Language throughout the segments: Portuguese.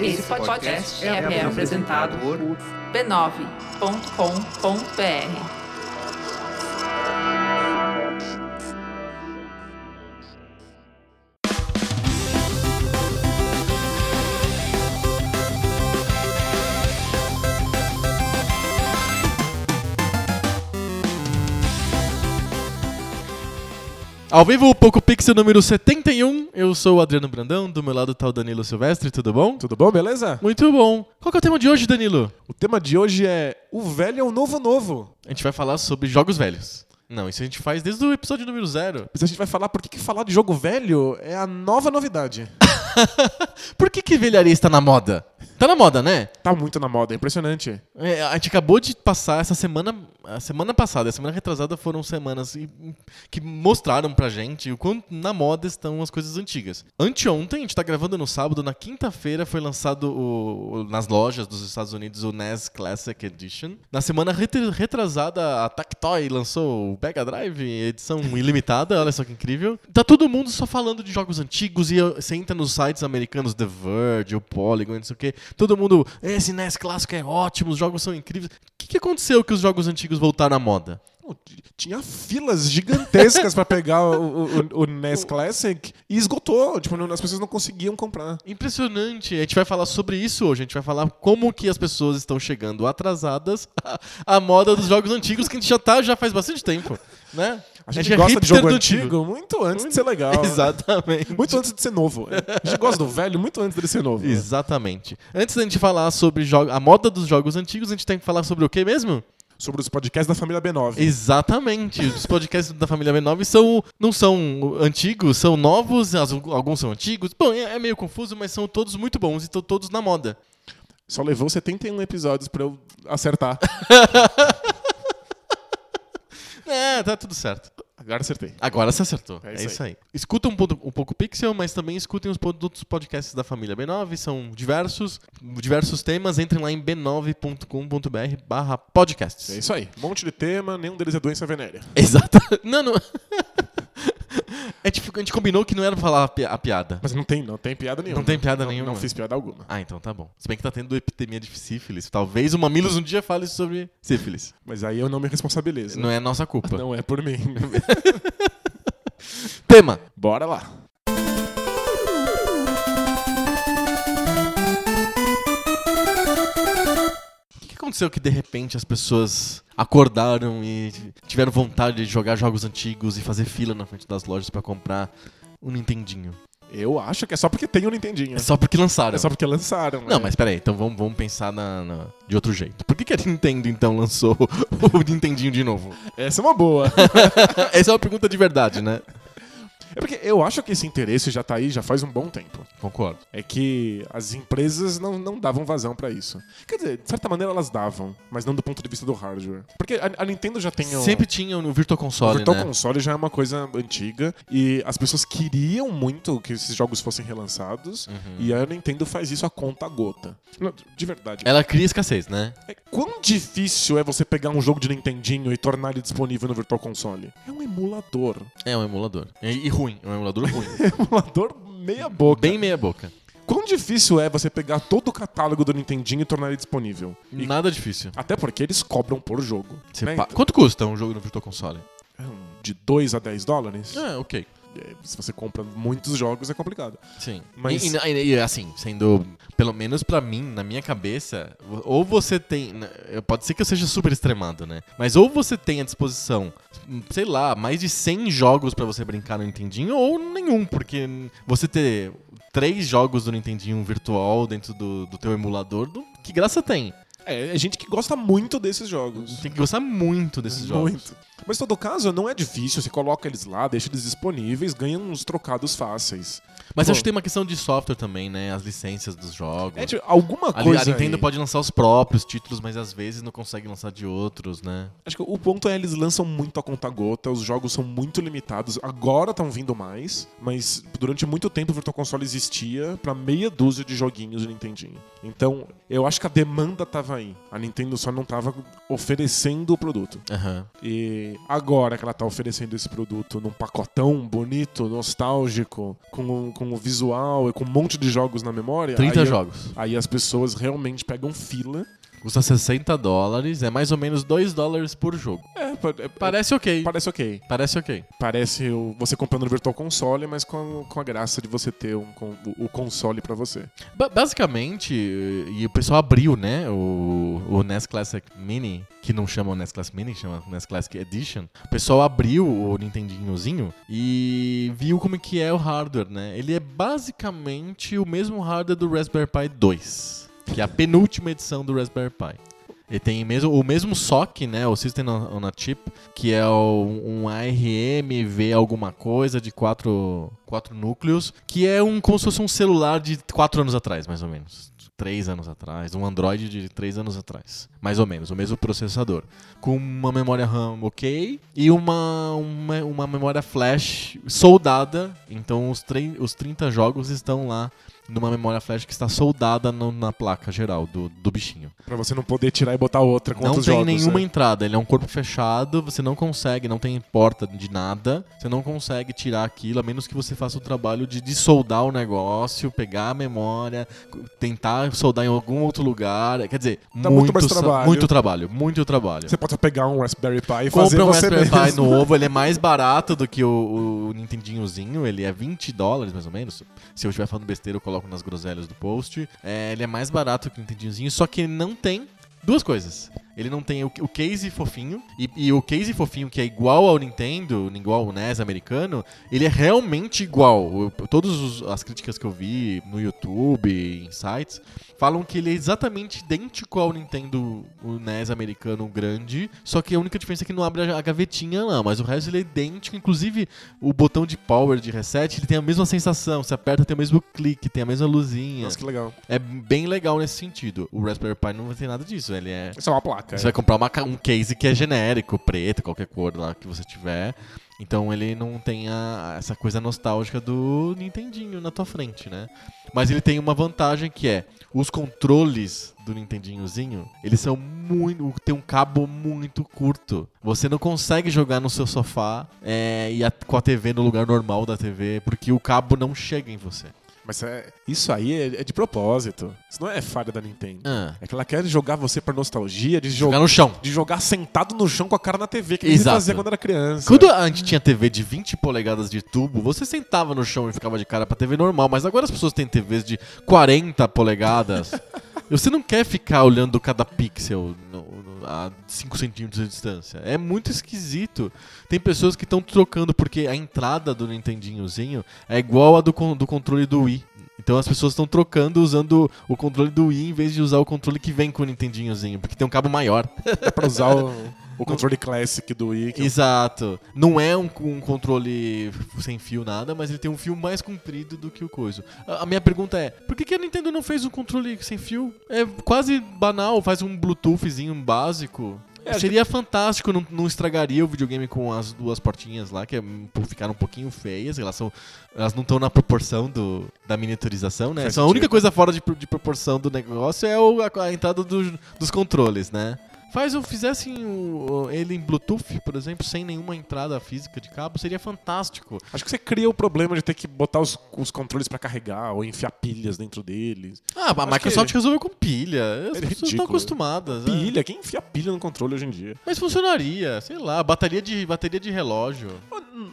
Esse podcast é, é apresentado por b9.com.br. Ao vivo, o Poco Pixel número 71. Eu sou o Adriano Brandão, do meu lado tá o Danilo Silvestre, tudo bom? Tudo bom, beleza? Muito bom. Qual que é o tema de hoje, Danilo? O tema de hoje é O velho é o novo novo. A gente vai falar sobre jogos velhos. Não, isso a gente faz desde o episódio número zero. Mas a gente vai falar por que, que falar de jogo velho é a nova novidade. Por que, que velharia está na moda? Tá na moda, né? Tá muito na moda, é impressionante. É, a gente acabou de passar essa semana, a semana passada, a semana retrasada foram semanas e- que mostraram pra gente o quanto na moda estão as coisas antigas. Anteontem, a gente tá gravando no sábado, na quinta-feira foi lançado o- nas lojas dos Estados Unidos o NES Classic Edition. Na semana retr- retrasada, a Tactoy lançou o Mega Drive, edição ilimitada, olha só que incrível. Tá todo mundo só falando de jogos antigos e você entra nos sites americanos, The Verge, o Polygon, não sei o que. Todo mundo, esse NES clássico é ótimo, os jogos são incríveis. O que, que aconteceu que os jogos antigos voltaram à moda? Tinha filas gigantescas pra pegar o, o- o NES Classic e esgotou. Tipo, as pessoas não conseguiam comprar. Impressionante. A gente vai falar sobre isso hoje. A gente vai falar como que as pessoas estão chegando atrasadas à moda dos jogos antigos que a gente já tá já faz bastante tempo, né? A gente, é gosta de hipster jogo do antigo muito antes de ser legal. Exatamente. Muito antes de ser novo. A gente gosta do velho muito antes dele ser novo. Exatamente. Antes da gente falar sobre a moda dos jogos antigos, a gente tem que falar sobre o que mesmo? Sobre os podcasts da família B9. Exatamente. Os podcasts da família B9 são, não são antigos, são novos, alguns são antigos. Bom, é, é meio confuso, mas são todos muito bons e estão todos na moda. Só levou 71 episódios pra eu acertar. É, tá tudo certo. Agora acertei. Agora você acertou. É, É isso, isso aí. Escuta um, pouco- um pouco Pixel, mas também escutem os outros podcasts da família B9. São diversos, diversos temas. Entrem lá em b9.com.br barra podcasts. É isso aí. Um monte de tema, nenhum deles é doença venérea. Exato. Não, não. É tipo, a gente combinou que não era pra falar a pi- a piada. Mas não tem, não tem piada nenhuma. Não tem piada Não- nenhuma. Não fiz piada alguma. Ah, então tá bom. Se bem que tá tendo epidemia de sífilis. Talvez o Mamilos um dia fale sobre sífilis. Mas aí eu não me responsabilizo. Não é nossa culpa. Não é por mim. Tema. Bora lá. Aconteceu que de repente as pessoas acordaram e tiveram vontade de jogar jogos antigos e fazer fila na frente das lojas pra comprar um Nintendinho? Eu acho que é só porque tem o Nintendinho. É só porque lançaram. É só porque lançaram, né? Não, mas peraí, então vamos, vamos pensar na, na- de outro jeito. Por que, que a Nintendo então lançou o Nintendinho de novo? Essa é uma boa. Essa é uma pergunta de verdade, né? É porque eu acho que esse interesse já tá aí já faz um bom tempo. Concordo. É que as empresas não, não davam vazão pra isso. Quer dizer, de certa maneira elas davam, mas não do ponto de vista do hardware. Porque a, a Nintendo já tem o... Sempre tinha no Virtual O Console, Virtual né? Console já é uma coisa antiga e as pessoas queriam muito que esses jogos fossem relançados Uhum. e a Nintendo faz isso a conta gota. De verdade. Ela cria escassez, né? É, quão difícil é você pegar um jogo de Nintendinho e tornar ele disponível no Virtual Console? É um emulador. É um emulador. E, e ruim. É um emulador ruim. É emulador meia boca. Bem meia boca. Quão difícil é você pegar todo o catálogo do Nintendinho e tornar ele disponível? E- Nada difícil. Até porque eles cobram por jogo. Você né? pa- Quanto custa um jogo no Virtual Console? Então, De 2 a 10 dólares? É, ok. Se você compra muitos jogos, é complicado. Sim. Mas- E, e- e, assim, sendo. Pelo menos pra mim, na minha cabeça, ou você tem. né, Pode ser que eu seja super extremado, né? Mas ou você tem à disposição, sei lá, mais de 100 jogos pra você brincar no Nintendinho, ou nenhum, porque você ter três jogos do Nintendinho virtual dentro do, do teu emulador, do- que graça tem? É, é gente que gosta muito desses jogos. Tem que gostar muito desses jogos. Muito. Mas em todo caso, não é difícil. Você coloca eles lá, deixa eles disponíveis, ganha uns trocados fáceis. Mas Pô. acho que tem uma questão de software também, né? As licenças dos jogos. É, tipo, alguma A, coisa. a Nintendo aí- pode lançar os próprios títulos, mas às vezes não consegue lançar de outros, né? Acho que o ponto é eles lançam muito a conta gota, os jogos são muito limitados. Agora estão vindo mais, mas durante muito tempo o Virtual Console existia pra meia dúzia de joguinhos do Nintendinho. Então, eu acho que a demanda tava sair. A Nintendo só não tava oferecendo o produto. Aham. E agora que ela tá oferecendo esse produto num pacotão bonito, nostálgico, com, com o visual e com um monte de jogos na memória. 30 aí, jogos. Aí as pessoas realmente pegam fila. Custa 60 dólares, é mais ou menos 2 dólares por jogo. É, pa- é- Parece ok. parece ok. Parece ok. Parece o- você comprando no Virtual Console, mas com, com a graça de você ter um, com- o, o console pra você. Ba- basicamente, e o pessoal abriu, né, o, o NES Classic Mini, que não chama o NES Classic Mini, chama NES Classic Edition. O pessoal abriu o Nintendinhozinho e viu como que é o hardware, né? Ele é basicamente o mesmo hardware do Raspberry Pi 2, que é a penúltima edição do Raspberry Pi. Ele tem mesmo, o mesmo SOC, né? O System on a Chip, que é o- um ARM V alguma coisa de quatro, quatro núcleos, que é um como se fosse um celular de quatro anos atrás, mais ou menos. Três anos atrás, um Android de três anos atrás. Mais ou menos, o mesmo processador. Com uma memória RAM ok e uma, uma, uma memória flash soldada. Então os, os 30 jogos estão lá numa memória flash que está soldada no- na placa geral do, do bichinho. Pra você não poder tirar e botar outra com Não outros tem jogos. nenhuma né? entrada, ele é um corpo fechado, você não consegue, não tem porta de nada, você não consegue tirar aquilo, a menos que você faça o trabalho de dessoldar o negócio, pegar a memória, tentar soldar em algum outro lugar. Quer dizer, Dá muito sa- trabalho. muito trabalho, muito trabalho. Você pode pegar um Raspberry Pi e fazer Compra um você Raspberry mesmo. Pi novo, ele é mais barato do que o, o Nintendinhozinho, ele é 20 dólares mais ou menos. Se eu estiver falando besteira, eu coloco nas groselhas do post. É, ele é mais barato que o Nintendinhozinho, só que ele não tem duas coisas. Ele não tem o, o case fofinho, e, e o case fofinho que é igual ao Nintendo, igual ao NES americano, ele é realmente igual. Todas as críticas que eu vi no YouTube, em sites, falam que ele é exatamente idêntico ao Nintendo, o NES americano grande, só que a única diferença é que não abre a, gavetinha lá, mas o resto ele é idêntico, inclusive o botão de power, de reset, ele tem a mesma sensação, você aperta tem o mesmo clique, tem a mesma luzinha. Nossa, que legal. É bem legal nesse sentido. O Raspberry Pi não ter nada disso, ele é... Isso é uma placa. Você vai comprar uma um case que é genérico, preto, qualquer cor lá que você tiver. Então ele não tem a- essa coisa nostálgica do Nintendinho na tua frente, né? Mas ele tem uma vantagem que é os controles do Nintendinhozinho, eles são muito. tem um cabo muito curto. Você não consegue jogar no seu sofá é, e a- com a TV no lugar normal da TV, porque o cabo não chega em você. Mas é- isso aí é, é de propósito. Isso não é falha da Nintendo. Ah, É que ela quer jogar você pra nostalgia de jogar no chão. De jogar sentado no chão com a cara na TV, que Exato. fazia quando era criança. Quando a gente tinha TV de 20 polegadas de tubo, você sentava no chão e ficava de cara pra TV normal, mas agora as pessoas têm TVs de 40 polegadas. você não quer ficar olhando cada pixel no- no- a 5 centímetros de distância. É muito esquisito. Tem pessoas que estão trocando, porque a entrada do Nintendinhozinho é igual a do, do controle do Wii. Então as pessoas estão trocando usando o controle do Wii em vez de usar o controle que vem com o Nintendinhozinho, porque tem um cabo maior. É pra usar o, o controle classic do Wii. que é um- Exato. Não é um, um controle sem fio nada, mas ele tem um fio mais comprido do que o coisa. A, a minha pergunta é, por que, que a Nintendo não fez um controle sem fio? É quase banal, faz um Bluetoothzinho básico. É, Seria fantástico, não, não estragaria o videogame com as duas portinhas lá, que é, ficaram um pouquinho feias. Elas, são, elas não estão na proporção do, da miniaturização, né? Só a única coisa fora de, de proporção do negócio é o- a, a entrada do- dos controles, né? Faz ou fizessem o- ele em Bluetooth, por exemplo, sem nenhuma entrada física de cabo, seria fantástico. Acho que você cria o problema de ter que botar os, os controles pra carregar ou enfiar pilhas dentro deles. Ah, a Acho Microsoft que- resolveu com pilha. As É pessoas ridículo. estão acostumadas. né? Pilha? Quem enfia pilha no controle hoje em dia? Mas funcionaria, sei lá, bateria de, bateria de relógio.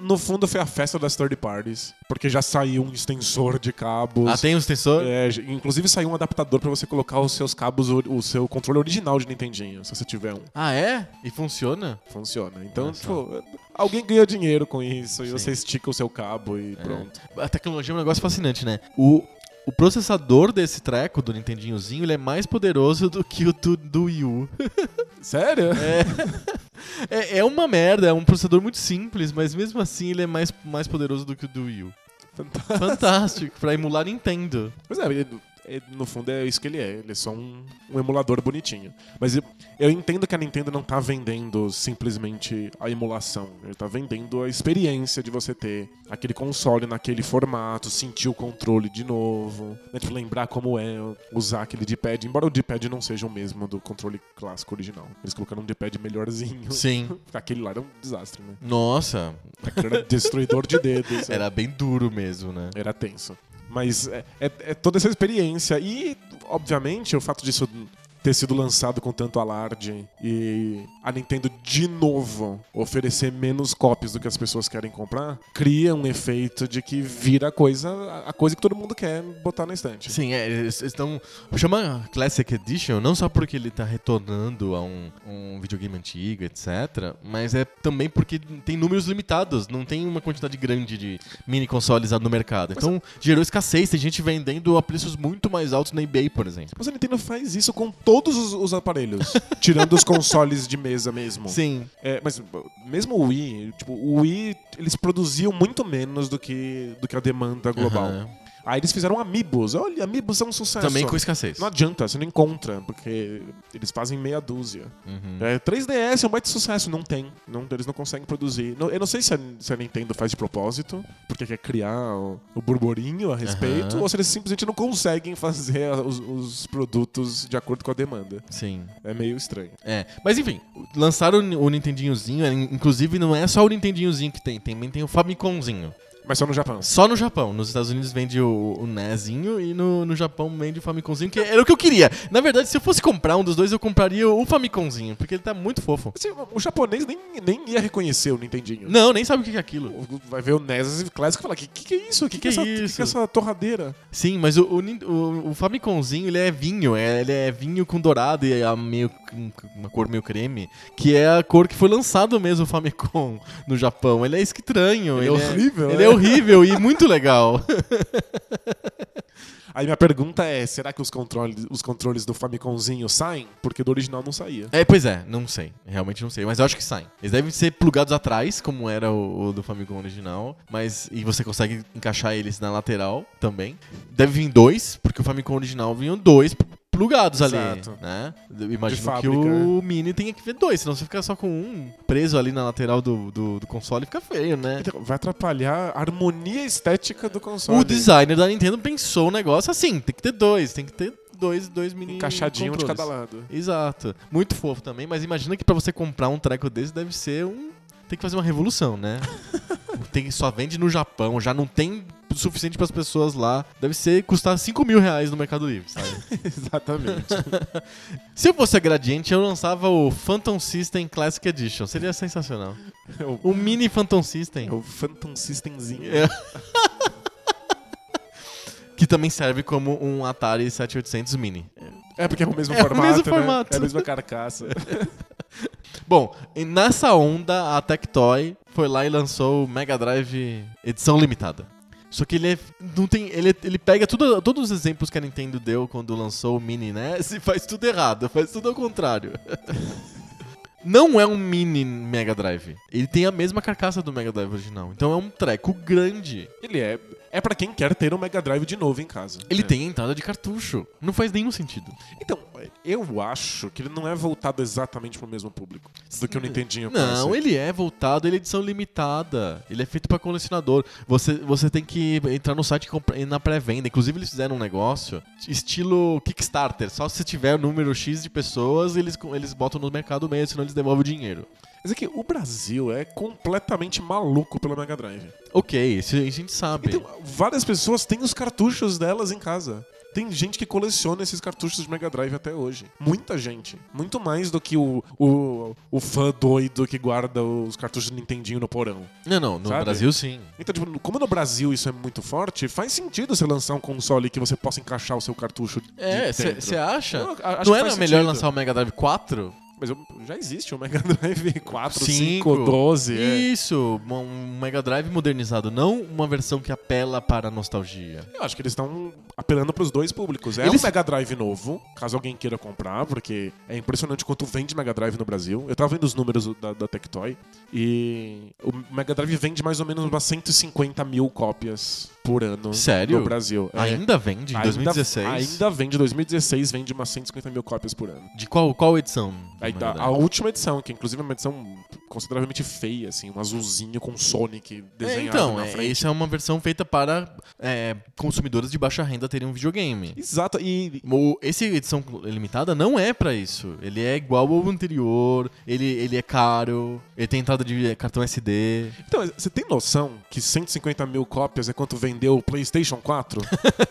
No fundo, foi a festa das third parties. Porque já saiu um extensor de cabos. Ah, tem um extensor? É, inclusive saiu um adaptador pra você colocar os seus cabos, o, seu controle original de Nintendinho, se você tiver um. Ah, é? E funciona? Funciona. Então, tipo, alguém ganha dinheiro com isso e Sim. você estica o seu cabo e É. pronto. A tecnologia é um negócio fascinante, né? O, o processador desse treco, do Nintendinhozinho, ele é mais poderoso do que o do, do Wii U. Sério? É, é uma merda, é um processador muito simples, mas mesmo assim ele é mais, mais poderoso do que o do Wii U. Fantástico. Fantástico, pra emular Nintendo. Pois é, é- no fundo é isso que ele é. Ele é só um, um emulador bonitinho. Mas eu, eu entendo que a Nintendo não tá vendendo simplesmente a emulação. Ele tá vendendo a experiência de você ter aquele console naquele formato, sentir o controle de novo, né? Tipo, lembrar como é usar aquele D-pad, embora o D-pad não seja o mesmo do controle clássico original. Eles colocaram um D-pad melhorzinho. Sim. Aquele lá era um desastre, né? Nossa, Aquele era destruidor de dedos. era bem duro mesmo, né? Era tenso. Mas é, é- é toda essa experiência. E, obviamente, o fato disso ter sido lançado com tanto alarde e a Nintendo de novo oferecer menos cópias do que as pessoas querem comprar, cria um efeito de que vira a coisa, a coisa que todo mundo quer botar na estante. Sim, é, eles estão. Chama Classic Edition não só porque ele tá retornando a um, um videogame antigo, etc. Mas é também porque tem números limitados, não tem uma quantidade grande de mini consoles no mercado. Então gerou escassez, tem gente vendendo a preços muito mais altos na eBay, por exemplo. Mas a Nintendo faz isso com todos os, os aparelhos, tirando os consoles de mesa mesmo. Sim. É, mas mesmo o Wii, tipo, o Wii, eles produziam muito menos do que, do que a demanda global. Aham. Aí eles fizeram Amiibos. Olha, Amiibos é um sucesso. Também com escassez. Não adianta, você não encontra, porque eles fazem meia dúzia. Uhum. É, 3DS é um baita sucesso, não tem. Não, eles não conseguem produzir. Eu não sei se a, se a Nintendo faz de propósito, porque quer criar o, o burburinho a respeito, Aham. ou se eles simplesmente não conseguem fazer os, os produtos de acordo com a demanda. Sim. É meio estranho. É, mas enfim, lançaram o, o Nintendinhozinho, é, inclusive não é só o Nintendinhozinho que tem, também tem o Famicomzinho. Mas só no Japão. Só no Japão. Nos Estados Unidos vende o, o NESinho e no, no Japão vende o Famicomzinho, que era o que eu queria. Na verdade, se eu fosse comprar um dos dois, eu compraria o Famicomzinho, porque ele tá muito fofo. Assim, o japonês nem, nem ia reconhecer o Nintendinho. Não, nem sabe o que é aquilo. Vai ver o NES Classic e falar: que, que que é isso? Que, que, Que é que é essa, que isso? que é essa torradeira? Sim, mas o, o, o, o Famicomzinho, ele é vinho. é- ele é vinho com dourado e a meio, uma cor meio creme, que é a cor que foi lançado mesmo o Famicom no Japão. Ele é estranho. Ele é horrível, Ele né? é horrível e muito legal. Aí minha pergunta é: será que os controles, os controles do Famicomzinho saem? Porque do original não saía. É, pois é, não sei. Realmente não sei. Mas eu acho que saem. Eles devem ser plugados atrás, como era o, o do Famicom original. Mas. E você consegue encaixar eles na lateral também. Deve vir dois, porque o Famicom original vinham dois plugados ali. Exato. Né? Eu imagino De que o Mini tenha que ver dois, senão você fica só com um preso ali na lateral do, do, do console fica feio, né? Então, vai atrapalhar a harmonia estética do console. O designer da Nintendo pensou o negócio assim: tem que ter dois, tem que ter dois, dois mini. Encaixadinho de controles. cada lado. Exato. Muito fofo também, mas imagina que pra você comprar um treco desse deve ser um. Tem que fazer uma revolução, né? tem, só vende no Japão, já não tem o suficiente pras pessoas lá. Deve ser custar 5 mil reais no Mercado Livre, sabe? Exatamente. Se eu fosse a Gradiente, eu lançava o Phantom System Classic Edition. Seria sensacional. é, o, O mini Phantom System. é o Phantom Systemzinho. É. que também serve como um Atari 7800 Mini. É porque é o mesmo É o formato. mesmo né? formato. É a mesma carcaça. Bom, nessa onda, a Tectoy foi lá e lançou o Mega Drive edição limitada. Só que ele é, não tem, ele, ele pega tudo, todos os exemplos que a Nintendo deu quando lançou o Mini NES e faz tudo errado, faz tudo ao contrário. Não é um mini Mega Drive. Ele tem a mesma carcaça do Mega Drive original. Então é um treco grande. Ele é. É pra quem quer ter um Mega Drive de novo em casa. Ele É. tem entrada de cartucho. Não faz nenhum sentido. Então, eu acho que ele não é voltado exatamente pro mesmo público do que o Nintendinho Não, ele é voltado, ele é edição limitada. Ele é feito pra colecionador. Você, você tem que entrar no site e e na pré-venda. Inclusive, eles fizeram um negócio estilo Kickstarter. Só se tiver o número X de pessoas, eles, eles botam no mercado mesmo, senão eles devolvem o dinheiro. Mas é que o Brasil é completamente maluco pelo Mega Drive. Ok, isso a gente sabe. Então, várias pessoas têm os cartuchos delas em casa. Tem gente que coleciona esses cartuchos de Mega Drive até hoje. Muita gente. Muito mais do que o, o, o fã doido que guarda os cartuchos do Nintendinho no porão. não, não, no Sabe? Brasil sim. Então, tipo, como no Brasil isso é muito forte, faz sentido você lançar um console que você possa encaixar o seu cartucho É, você acha? Eu Não era melhor lançar o Mega Drive 4? Mas eu- já existe o Mega Drive 4, Cinco. 5, 12. é. Isso, um- um Mega Drive modernizado, não uma versão que apela para a nostalgia. Eu acho que eles estão apelando pros dois públicos. É Eles- um Mega Drive novo, caso alguém queira comprar, porque é impressionante quanto vende Mega Drive no Brasil. Eu tava vendo os números da, da Tectoy e o Mega Drive vende mais ou menos umas 150 mil cópias por ano Sério? no Brasil. É. Ainda vende em Ainda- 2016? Ainda vende, 2016 vende umas 150 mil cópias por ano. De qual, qual edição? Aí tá, a última edição, que inclusive é uma edição consideravelmente feia, assim, um azulzinho com Sonic É, desenhado então, na é, frente. essa é uma versão feita para é, consumidores de baixa renda terem um videogame. Exato, e O, esse edição limitada não é pra isso. Ele é igual ao anterior, ele, ele é caro, ele tem entrada de cartão SD. Então, você tem noção que 150 mil cópias é quanto vendeu o PlayStation 4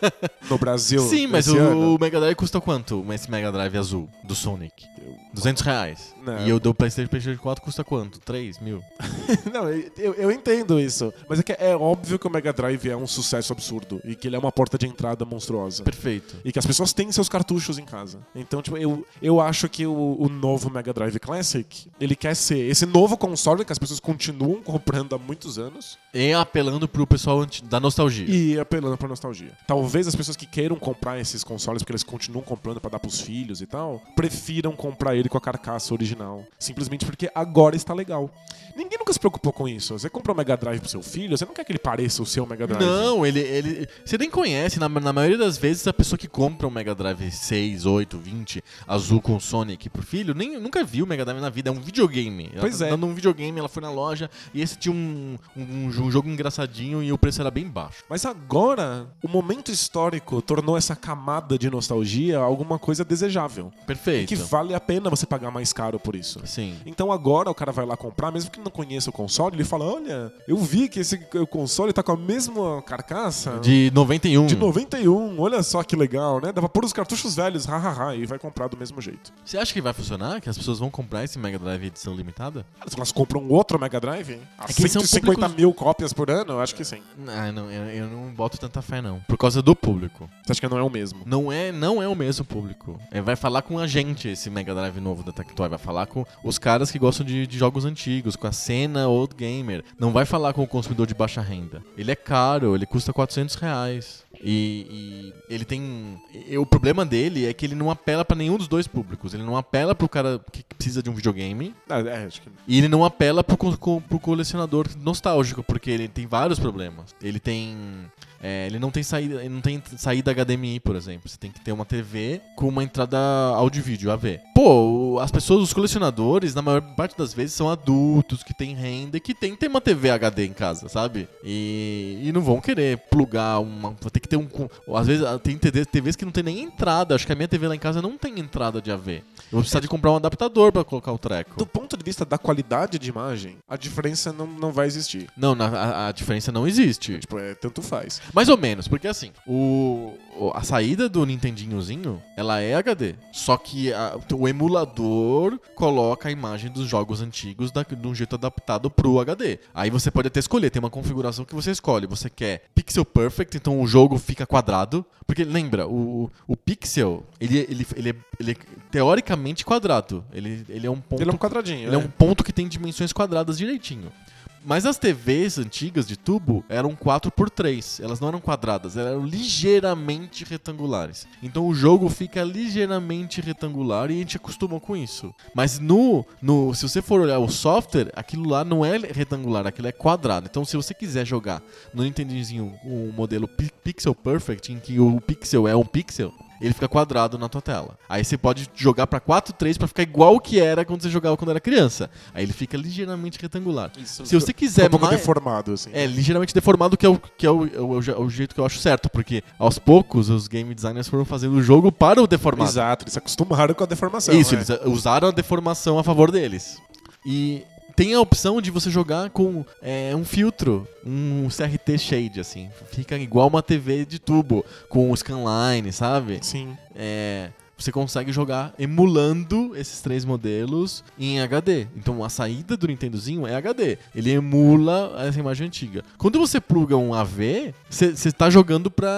no Brasil? Sim, mas o, ano? Mega Drive custa quanto? Esse Mega Drive azul do Sonic? 200 reais. Não. E o do PlayStation, PlayStation 4 custa quanto? 3 mil? Não, eu, eu entendo isso. Mas é que é óbvio que o Mega Drive é um sucesso absurdo e que ele é uma porta de entrada monstruosa. Perfeito. E que as pessoas têm seus cartuchos em casa. Então, tipo, eu, eu acho que o, o novo Mega Drive Classic, ele quer ser esse novo console que as pessoas continuam comprando há muitos anos E apelando pro pessoal da nostalgia. e apelando pra nostalgia. Talvez as pessoas que queiram comprar esses consoles, porque eles continuam comprando pra dar pros filhos e tal, prefiram comprar ele com a carcaça original. Simplesmente porque agora está legal. Ninguém nunca se preocupou com isso. Você compra um Mega Drive pro seu filho, você não quer que ele pareça o seu Mega Drive. Não, ele, ele. Você nem conhece. Na, na maioria das vezes, a pessoa que compra um Mega Drive 6, 8, 20, azul com Sonic pro filho, nem, nunca viu o Mega Drive na vida. É um videogame. Ela Pois tá é. Dando um videogame, ela foi na loja e esse tinha um, um, um jogo engraçadinho e o preço era bem baixo. Mas agora, o momento histórico tornou essa camada de nostalgia alguma coisa desejável. E Perfeito. que vale a pena você pagar mais caro por isso. Sim. Então agora o cara vai lá comprar, mesmo que não conheça o console, ele fala: Olha, eu vi que esse console tá com a mesma carcaça De 91. de 91, olha só que legal, né? Dá pra pôr os cartuchos velhos, hahaha, e vai comprar do mesmo jeito. Você acha que vai funcionar? Que as pessoas vão comprar esse Mega Drive edição limitada? Elas compram outro Mega Drive, a É que eles são 150 públicos- mil cópias por ano, acho que sim. Ah, não, eu, eu não boto tanta fé, não. Por causa do público. Você acha que não é o mesmo? Não é, não é o mesmo público. É, vai falar com a gente esse Mega Drive novo da Tectoy. Vai falar com os caras que gostam de, de jogos antigos, com a cena old gamer. Não vai falar com o consumidor de baixa renda. Ele é caro, ele custa 400 reais. E, e ele tem. e o problema dele é que ele não apela pra nenhum dos dois públicos. Ele não apela pro cara que precisa de um videogame. Ah, é, acho que. E ele não apela pro, pro colecionador nostálgico, porque ele tem vários problemas. Ele tem. É, ele não tem saída, ele não tem saída HDMI, por exemplo. Você tem que ter uma TV com uma entrada áudio vídeo AV. Pô, as pessoas, os colecionadores, na maior parte das vezes, são adultos que têm renda e que tem que ter uma TV HD em casa, sabe? E, e não vão querer plugar uma. Ter que ter um. Às vezes ah, tem TV TVs que não tem nem entrada. Acho que a minha TV lá em casa não tem entrada de AV. Eu vou precisar de comprar um adaptador pra colocar o treco. Do ponto de vista da qualidade de imagem, a diferença não, não vai existir. Não, na- a, a diferença não existe. Tipo, é, tanto faz. Mais ou menos, porque assim, o, a saída do Nintendinhozinho, ela é HD. Só que a- o emulador coloca a imagem dos jogos antigos da, de um jeito adaptado pro HD. Aí você pode até escolher, tem uma configuração que você escolhe. Você quer Pixel Perfect, então o jogo fica quadrado. Porque lembra, o, o Pixel, ele, ele, ele, é, ele é teoricamente quadrado. Ele, ele é um ponto Ele é um quadradinho. ele é né? um ponto que tem dimensões quadradas direitinho. Mas as TVs antigas de tubo eram 4x3. Elas não eram quadradas, elas eram ligeiramente retangulares. Então o jogo fica ligeiramente retangular e a gente acostumou com isso. Mas no, no se você for olhar o software, aquilo lá não é retangular, aquilo é quadrado. Então se você quiser jogar no Nintendinho o modelo Pi- Pixel Perfect, em que o pixel é um pixel, ele fica quadrado na tua tela. Aí você pode jogar pra 4.3 pra ficar igual o que era quando você jogava quando era criança. Aí ele fica ligeiramente retangular. Isso. Se você quiser um pouco mais... deformado, assim. É, ligeiramente deformado, que é, o, que é o, é o, é o jeito que eu acho certo, porque aos poucos os game designers foram fazendo o jogo para o deformado. Exato, eles se acostumaram com a deformação. Isso, né? eles usaram a deformação a favor deles. E tem a opção de você jogar com é, um filtro, um CRT shade, assim. Fica igual uma TV de tubo, com o scanline, sabe? Sim. É, você consegue jogar emulando esses três modelos em HD. Então a saída do Nintendozinho é HD. Ele emula essa imagem antiga. Quando você pluga um AV, você está jogando pra,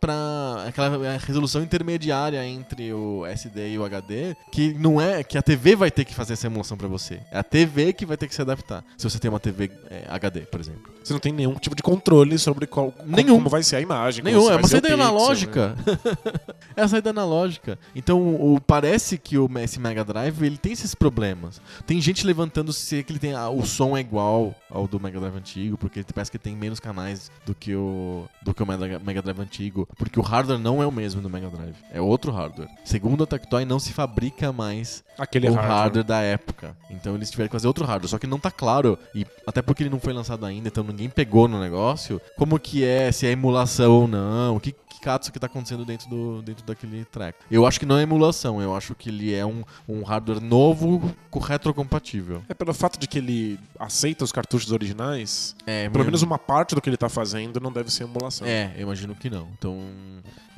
pra aquela resolução intermediária entre o SD e o HD, que não é que a TV vai ter que fazer essa emulação pra você. É a TV que vai ter que se adaptar. Se você tem uma TV é, HD, por exemplo. Você não tem nenhum tipo de controle sobre qual, Nenhum. como vai ser a imagem. Nenhum, é uma saída né? analógica. é a saída analógica. Então, o, parece que o, esse Mega Drive ele tem esses problemas. Tem gente levantando se que ele tem ah, o som é igual ao do Mega Drive antigo, porque parece que tem menos canais do que o do que o Mega, Drive antigo, porque o hardware não é o mesmo do Mega Drive, é outro hardware. Segundo a Tectoy, não se fabrica mais Aquele o hardware. hardware. da época. Então eles tiveram que fazer outro hardware, só que não tá claro e até porque ele não foi lançado ainda, então ninguém pegou no negócio, como que é, se é emulação ou não, o que que que tá acontecendo dentro, do, dentro daquele track. Eu acho que não é emulação, eu acho que ele é um, um hardware novo com retrocompatível. É pelo fato de que ele aceita os cartuchos originais, É, pelo menos uma parte do que ele tá fazendo não deve ser emulação. É, eu imagino que não. Então,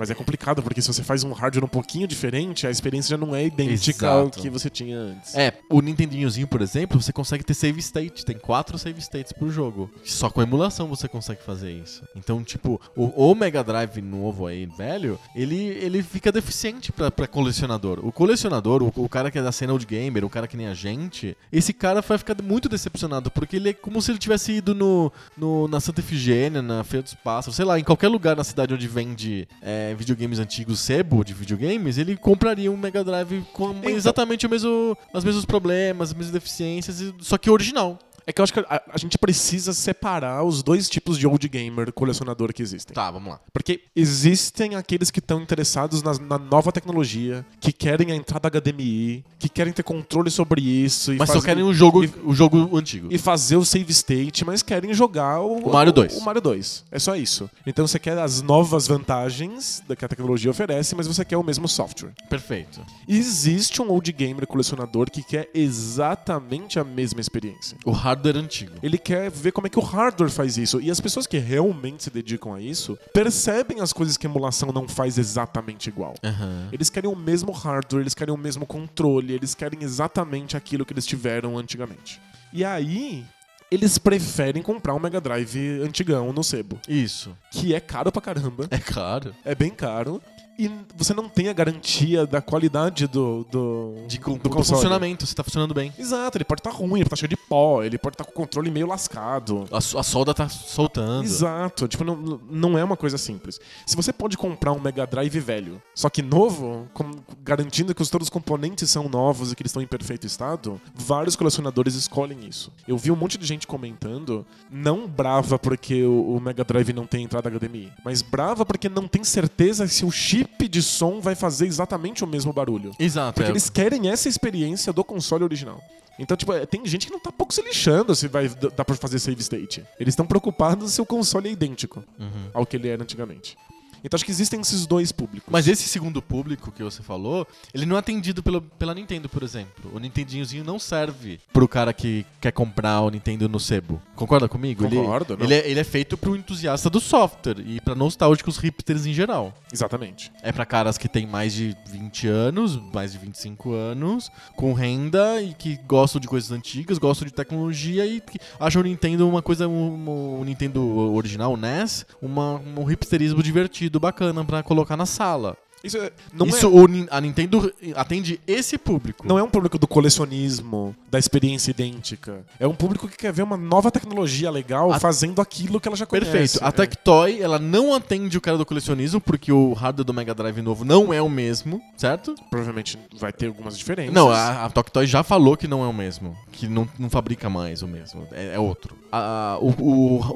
Mas é complicado, porque se você faz um hardware um pouquinho diferente, a experiência já não é idêntica ao Exato. que você tinha antes. É, o Nintendinhozinho, por exemplo, você consegue ter save state. Tem quatro save states por jogo. Só com emulação você consegue fazer isso. Então, tipo, o, o Mega Drive novo aí, velho, ele, ele fica deficiente pra, pra colecionador. O colecionador, o, o cara que é da cena old gamer, o cara que nem a gente, esse cara vai ficar muito decepcionado, porque ele é como se ele tivesse ido no, no- na Santa Efigênia, na Feira dos Pássaros, sei lá, em qualquer lugar na cidade onde vende é, videogames antigos, sebo de videogames, ele compraria um Mega Drive com Então. exatamente o mesmo, os mesmos problemas, as mesmas deficiências, só que original. É que eu acho que a, a gente precisa separar os dois tipos de old gamer colecionador que existem. Tá, vamos lá. Porque existem aqueles que estão interessados nas- na, nova tecnologia, que querem a entrada HDMI, que querem ter controle sobre isso. E Mas só querem um jogo, e- o jogo antigo. e fazer o save state, mas querem jogar o, O Mario 2. O, Mario 2. É só isso. Então você quer as novas vantagens que a tecnologia oferece, mas você quer o mesmo software. Perfeito. Existe um old gamer colecionador que quer exatamente a mesma experiência. O hardware antigo. Ele quer ver como é que o hardware faz isso. E as pessoas que realmente se dedicam a isso percebem as coisas que a emulação não faz exatamente igual. Aham. Eles querem o mesmo hardware, eles querem o mesmo controle, eles querem exatamente aquilo que eles tiveram antigamente. E aí, eles preferem comprar um Mega Drive antigão no sebo, Isso. que é caro pra caramba, É claro. é bem caro. E você não tem a garantia da qualidade do, do, De, do do funcionamento, se tá funcionando bem. Exato, ele pode estar ruim, ele pode estar cheio de pó, ele pode estar com o controle meio lascado. A, a solda tá soltando. Exato, tipo, não, não é uma coisa simples. Se você pode comprar um Mega Drive velho, só que novo, com- garantindo que os, todos os componentes são novos e que eles estão em perfeito estado, vários colecionadores escolhem isso. Eu vi um monte de gente comentando, não brava porque o, o Mega Drive não tem entrada HDMI, mas brava porque não tem certeza se o chip de som vai fazer exatamente o mesmo barulho. Exato. Porque é. eles querem essa experiência do console original. Então, tipo, é, tem gente que não tá pouco se lixando se vai dar pra fazer save state. Eles estão preocupados se o console é idêntico Uhum. ao que ele era antigamente. Então acho que existem esses dois públicos. Mas esse segundo público que você falou, ele não é atendido pelo, pela Nintendo, por exemplo. O Nintendinhozinho não serve pro cara que quer comprar o Nintendo no sebo. Concorda comigo? Ele- Concordo, não. ele, é, ele é feito pro entusiasta do software e pra nostálgicos hipsters em geral. Exatamente. É pra caras que têm mais de 20 anos, mais de 25 anos, com renda e que gostam de coisas antigas, gostam de tecnologia e que acham o Nintendo uma coisa, um, um Nintendo original, o NES, uma, um hipsterismo divertido, bacana pra colocar na sala. Isso, é- Isso, é, o a Nintendo atende esse público. não é um público do colecionismo, da experiência idêntica. É um público que quer ver uma nova tecnologia legal A- fazendo aquilo que ela já conhece. Perfeito. A É. Tectoy, ela não atende o cara do colecionismo, porque o hardware do Mega Drive novo não é o mesmo, certo? Provavelmente vai ter algumas diferenças. Não, a, a Tectoy já falou que não é o mesmo. Que não, não fabrica mais o mesmo. É, é outro. A- o,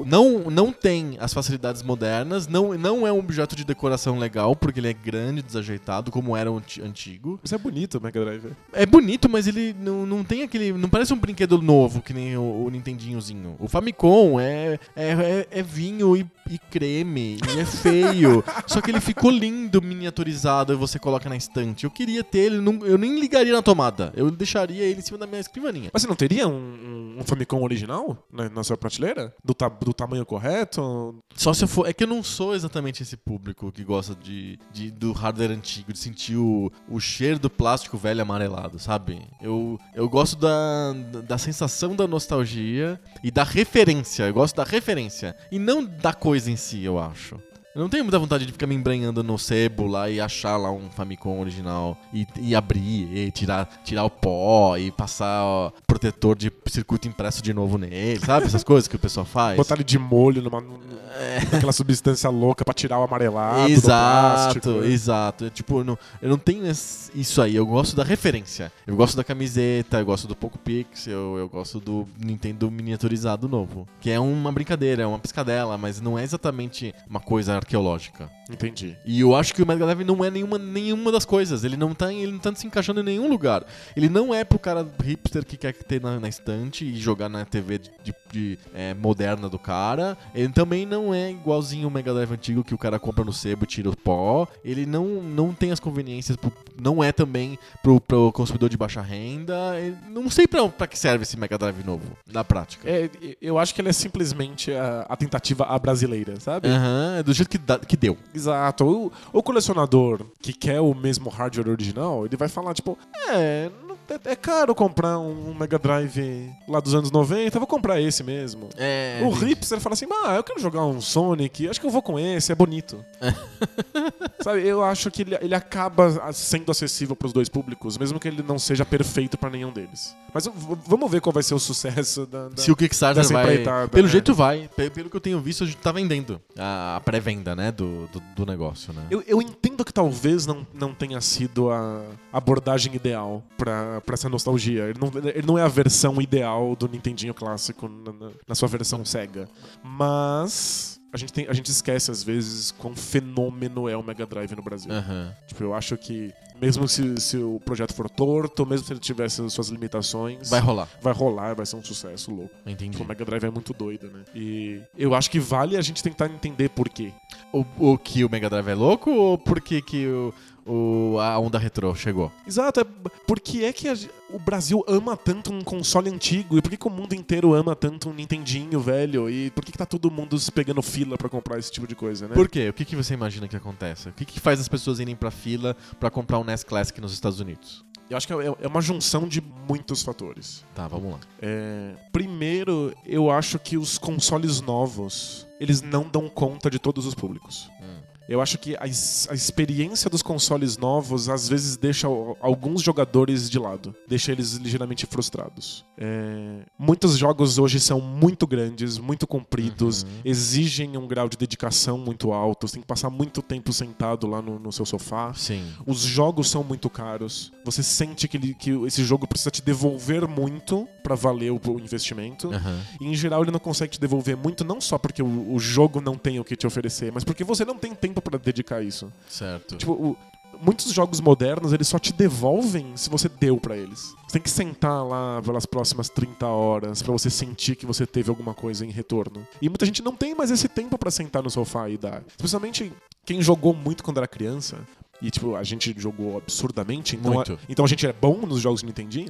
o- não, não tem as facilidades modernas, não, não é um objeto de decoração legal, porque ele é grande, desajeitado, como era antigo. Isso é bonito, o Mega Drive. É bonito, mas ele não, não tem aquele. Não parece um brinquedo novo, que nem o, o Nintendinhozinho. O Famicom é, é, é, é vinho e, e creme, e é feio. Só que ele ficou lindo, miniaturizado, e você coloca na estante. Eu queria ter ele, não- eu nem ligaria na tomada. Eu deixaria ele em cima da minha escrivaninha. Mas você não teria um, um- um Famicom original na, na sua prateleira? Do, ta- do tamanho correto? Só se eu for. É que eu não sou exatamente esse público que gosta de, de- do hardware antigo, de sentir o, o cheiro do plástico velho amarelado, sabe? Eu, eu gosto da, da sensação da nostalgia e da referência. Eu gosto da referência. E não da coisa em si, eu acho. Eu não tenho muita vontade de ficar me embranhando no sebo lá e achar lá um Famicom original e, e abrir, e tirar, tirar o pó e passar ó, protetor de circuito impresso de novo nele, sabe? Essas coisas que o pessoal faz. Botar ele de molho numa, naquela substância louca pra tirar o amarelado do Exato, exato. É, Tipo, eu não, eu não tenho isso aí. Eu gosto da referência. Eu gosto da camiseta, eu gosto do Poco Pixel, eu gosto do Nintendo miniaturizado novo. Que é uma brincadeira, é uma piscadela, mas não é exatamente uma coisa arqueológica. Entendi. E eu acho que o Mega Drive não é nenhuma, nenhuma das coisas. Ele não, tá, ele não tá se encaixando em nenhum lugar. Ele não é pro cara hipster que quer ter na, na estante e jogar na TV de, de- de, é, moderna do cara. Ele também não é igualzinho o Mega Drive antigo que o cara compra no sebo e tira o pó. Ele não, não tem as conveniências. pro- não é também pro, pro consumidor de baixa renda. Ele- não sei pra, pra que serve esse Mega Drive novo, na prática. É, eu acho que ele é simplesmente a, a tentativa à brasileira, sabe? Aham, é do jeito que, dá- que deu. Exato. O, o colecionador que quer o mesmo hardware original, ele vai falar, tipo, é, é, é caro comprar um Mega Drive lá dos anos 90, eu vou comprar esse mesmo. É, o hipster fala assim, ah, eu quero jogar um Sonic, acho que eu vou com esse, é bonito. Sabe, eu acho que ele, ele acaba sendo acessível pros dois públicos, mesmo que ele não seja perfeito pra nenhum deles. Mas vamos ver qual vai ser o sucesso da... da- Se o Kickstarter vai. Pelo né? jeito vai. Pe- Pelo que eu tenho visto, a gente tá vendendo a a pré-venda, né? Do, do, do negócio, né? Eu, eu entendo que talvez não, não tenha sido a abordagem ideal pra, pra essa nostalgia. Ele não, ele não é a versão ideal do Nintendinho clássico na, na- sua versão Sega. Mas a gente, tem, a gente esquece às vezes quão fenômeno é o Mega Drive no Brasil. Aham. Tipo, eu acho que mesmo se, se o projeto for torto, mesmo se ele tivesse as suas limitações, Vai rolar. vai rolar, vai ser um sucesso louco. Entendi. Tipo, o Mega Drive é muito doido, né? E eu acho que vale a gente tentar entender por quê. O, o que o Mega Drive é louco ou por que, que o, o- a onda retrô chegou? Exato, é, por que é que a o Brasil ama tanto um console antigo? E por que, que o mundo inteiro ama tanto um Nintendinho velho? E por que, que tá todo mundo se pegando fila pra comprar esse tipo de coisa, né? Por quê? O que, que você imagina que acontece? O que, que faz as pessoas irem pra fila pra comprar um NES Classic nos Estados Unidos? Eu acho que é, é uma junção de muitos fatores. Tá, vamos lá. É, primeiro, eu acho que os consoles novos, eles não dão conta de todos os públicos. Eu acho que a, a experiência dos consoles novos às vezes deixa alguns jogadores de lado, deixa eles ligeiramente frustrados. É, muitos jogos hoje são muito grandes, muito compridos, Uhum. exigem um grau de dedicação muito alto, você tem que passar muito tempo sentado lá no, no seu sofá. Sim. Os jogos são muito caros. Você sente que, ele- que esse jogo precisa te devolver muito pra valer o, o investimento. Aham. E em geral ele não consegue te devolver muito, não só porque o, o jogo não tem o que te oferecer, mas porque você não tem tempo pra dedicar isso. Certo. Tipo, o- muitos jogos modernos eles só te devolvem se você deu pra eles. Você tem que sentar lá pelas próximas 30 horas pra você sentir que você teve alguma coisa em retorno. E muita gente não tem mais esse tempo pra sentar no sofá e dar. Especialmente quem jogou muito quando era criança. E, tipo, a gente jogou absurdamente. Então, Muito. A, então a gente é bom nos jogos de Nintendinho.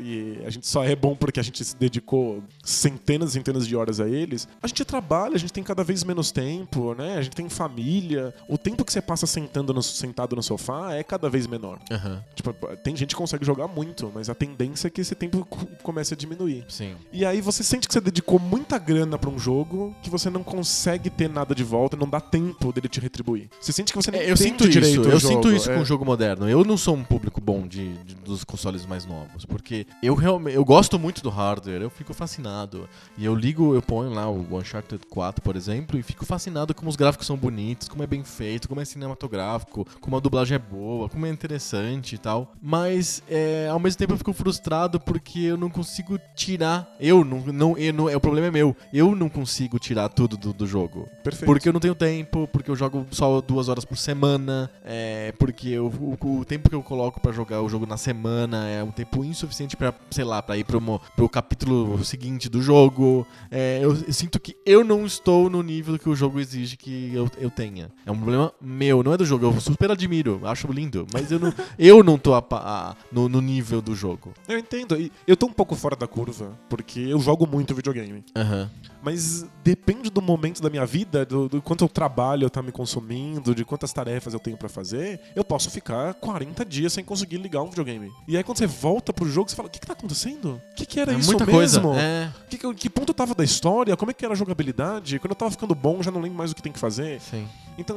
E a gente só é bom porque a gente se dedicou centenas e centenas de horas a eles. A gente trabalha, a gente tem cada vez menos tempo, né? A gente tem família. O tempo que você passa sentando no- sentado no sofá é cada vez menor. Aham. Tipo, tem gente que consegue jogar muito, mas a tendência é que esse tempo co- comece a diminuir. Sim. E aí você sente que você dedicou muita grana pra um jogo que você não consegue ter nada de volta, não dá tempo dele te retribuir. Você sente que você nem É, eu sinto direito isso, eu jogo, sinto isso é. com o jogo moderno. Eu não sou um público bom de, de- dos consoles mais novos, porque eu realmente eu gosto muito do hardware, eu fico fascinado. E eu ligo, eu ponho lá o Uncharted 4, por exemplo, e fico fascinado como os gráficos são bonitos, como é bem feito, como é cinematográfico, como a dublagem é boa, como é interessante e tal. Mas é, ao mesmo tempo eu fico frustrado porque eu não consigo tirar. Eu não, não, eu não é, o problema é meu. Eu não consigo tirar tudo do, do jogo. Perfeito. Porque eu não tenho tempo, porque eu jogo só duas horas por semana, é, porque eu- o, o tempo que eu coloco pra jogar o jogo na semana é um tempo insuficiente pra, sei lá, pra ir pro, pro capítulo seguinte do jogo. É, eu, eu sinto que eu não estou no nível que o jogo exige que eu, eu tenha. É um problema meu, não é do jogo. Eu super admiro, acho lindo, mas eu não, eu não tô a a- no, no nível do jogo. Eu entendo. E eu tô um pouco fora da curva, porque eu jogo muito videogame. Aham. Mas depende do momento da minha vida, do, do quanto o trabalho tá me consumindo, de quantas tarefas eu tenho pra fazer, eu posso ficar 40 dias sem conseguir ligar um videogame. E aí quando você volta pro jogo, você fala, o que, que tá acontecendo? O que, que era É isso muita mesmo? coisa. É, Que, que, que ponto eu tava da história? Como é que era a jogabilidade? Quando eu tava ficando bom, eu já não lembro mais o que tem que fazer. sim. Então,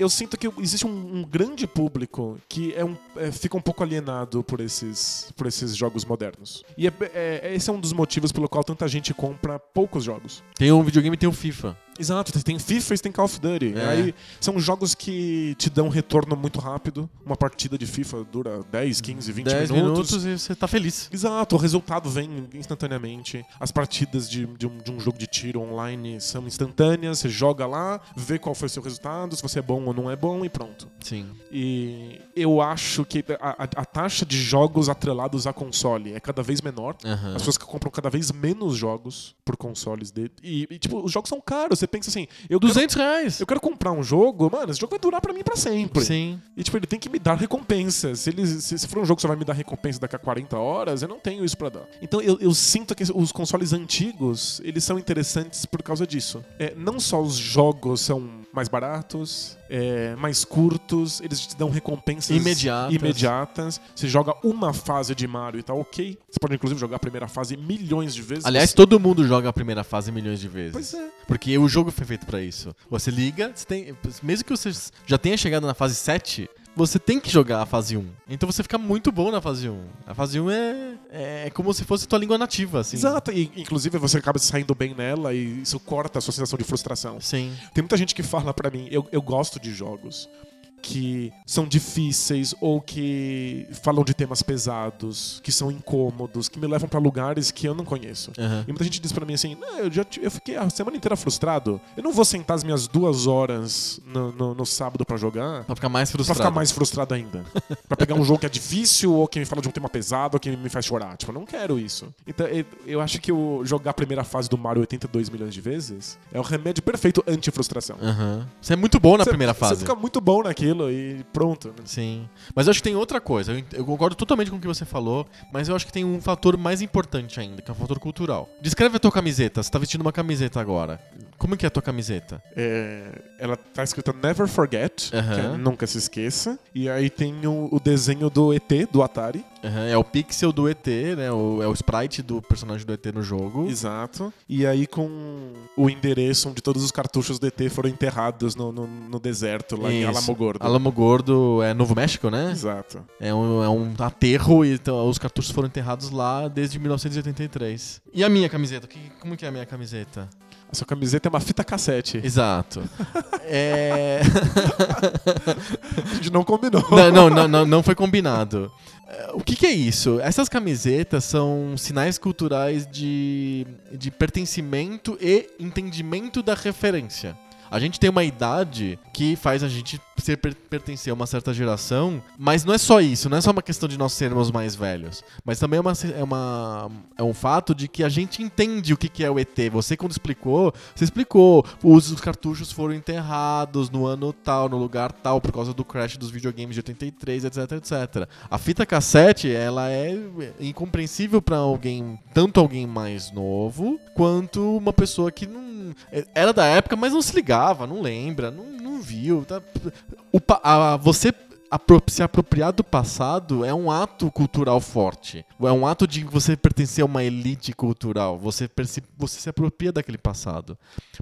eu sinto que existe um, um grande público que é um, é, fica um pouco alienado por esses, por esses jogos modernos. E é- é- esse é um dos motivos pelo qual tanta gente compra poucos jogos. Tem um videogame e tem o FIFA. Exato, tem FIFA e tem Call of Duty. É. Aí são jogos que te dão retorno muito rápido. Uma partida de FIFA dura 10, 15, 20 10 minutos. minutos e você tá feliz. Exato, o resultado vem instantaneamente. As partidas de, de um, de um jogo de tiro online são instantâneas. Você joga lá, vê qual foi o seu resultado, se você é bom ou não é bom e pronto. Sim. E eu acho que a, a- a taxa de jogos atrelados a console é cada vez menor. Aham. As pessoas que compram cada vez menos jogos por consoles dele. E, e, tipo, os jogos são caros. Você pensa assim, eu quero, 200 reais. eu quero comprar um jogo, mano, esse jogo vai durar pra mim pra sempre. Sim. E tipo, ele tem que me dar recompensa. Se, ele, se, se for um jogo que só vai me dar recompensa daqui a 40 horas, eu não tenho isso pra dar. Então eu, eu sinto que os consoles antigos, eles são interessantes por causa disso. É, não só os jogos são mais baratos, é, mais curtos, eles te dão recompensas Imediatas. imediatas. Você joga uma fase de Mario e tá ok. Você pode inclusive jogar a primeira fase milhões de vezes. Aliás, todo mundo joga a primeira fase milhões de vezes. Pois é. Porque o jogo foi feito pra isso. Você liga, você tem, mesmo que você já tenha chegado na fase 7, você tem que jogar a fase 1. Então você fica muito bom na fase 1. A fase 1 é, é como se fosse tua língua nativa, assim. Exato, e inclusive você acaba saindo bem nela e isso corta a sua sensação de frustração. Sim. Tem muita gente que fala pra mim, eu, eu gosto de jogos que são difíceis ou que falam de temas pesados, que são incômodos, que me levam pra lugares que eu não conheço. Aham. E muita gente diz pra mim assim, não, eu, já, eu fiquei a semana inteira frustrado, eu não vou sentar as minhas duas horas no, no, no sábado pra jogar Pra ficar mais pra frustrado. ficar mais frustrado ainda. pra pegar um jogo que é difícil ou que me fala de um tema pesado ou que me faz chorar. Tipo, eu não quero isso. Então, eu, eu acho que o jogar a primeira fase do Mario 82 milhões de vezes é o remédio perfeito anti-frustração. Aham. Você é muito bom na Você- primeira fase. Você fica muito bom naquilo e pronto. né? Sim. Mas eu acho que tem outra coisa. Eu, concordo totalmente com o que você falou, mas eu acho que tem um fator mais importante ainda, que é o fator cultural. Descreve a tua camiseta. Você tá vestindo uma camiseta agora. Como que é a tua camiseta? É, ela tá escrita Never Forget, que é nunca se esqueça. E aí tem o, o desenho do ET, do Atari. Aham, É o pixel do ET, né? O, é o sprite do personagem do ET no jogo. Exato. E aí com o endereço onde todos os cartuchos do ET foram enterrados no, no, no deserto, lá em Isso. Alamogordo. Alamo Gordo é Novo México, né? Exato. É um, é um aterro e então, os cartuchos foram enterrados lá desde 1983. E a minha camiseta? Que- como que é a minha camiseta? A sua camiseta é uma fita cassete. Exato. é... A gente não combinou. não, não, não, não foi combinado. É, O que, que é isso? Essas camisetas são sinais culturais de, de pertencimento e entendimento da referência. A gente tem uma idade que faz a gente ser per- pertencer a uma certa geração, mas não é só isso, não é só uma questão de nós sermos mais velhos, mas também é, uma, é, uma, é um fato de que a gente entende o que, que é o ET. Você, quando explicou, você explicou, os, os cartuchos foram enterrados no ano tal, no lugar tal, por causa do crash dos videogames de 83, etc, etc. A fita cassete, ela é incompreensível pra alguém, tanto alguém mais novo, quanto uma pessoa que não era da época, mas não se ligava, não lembra, não, viu. Tá? O, a- você se apropriar do passado é um ato cultural forte. É um ato de você pertencer a uma elite cultural. Você, você se apropria daquele passado.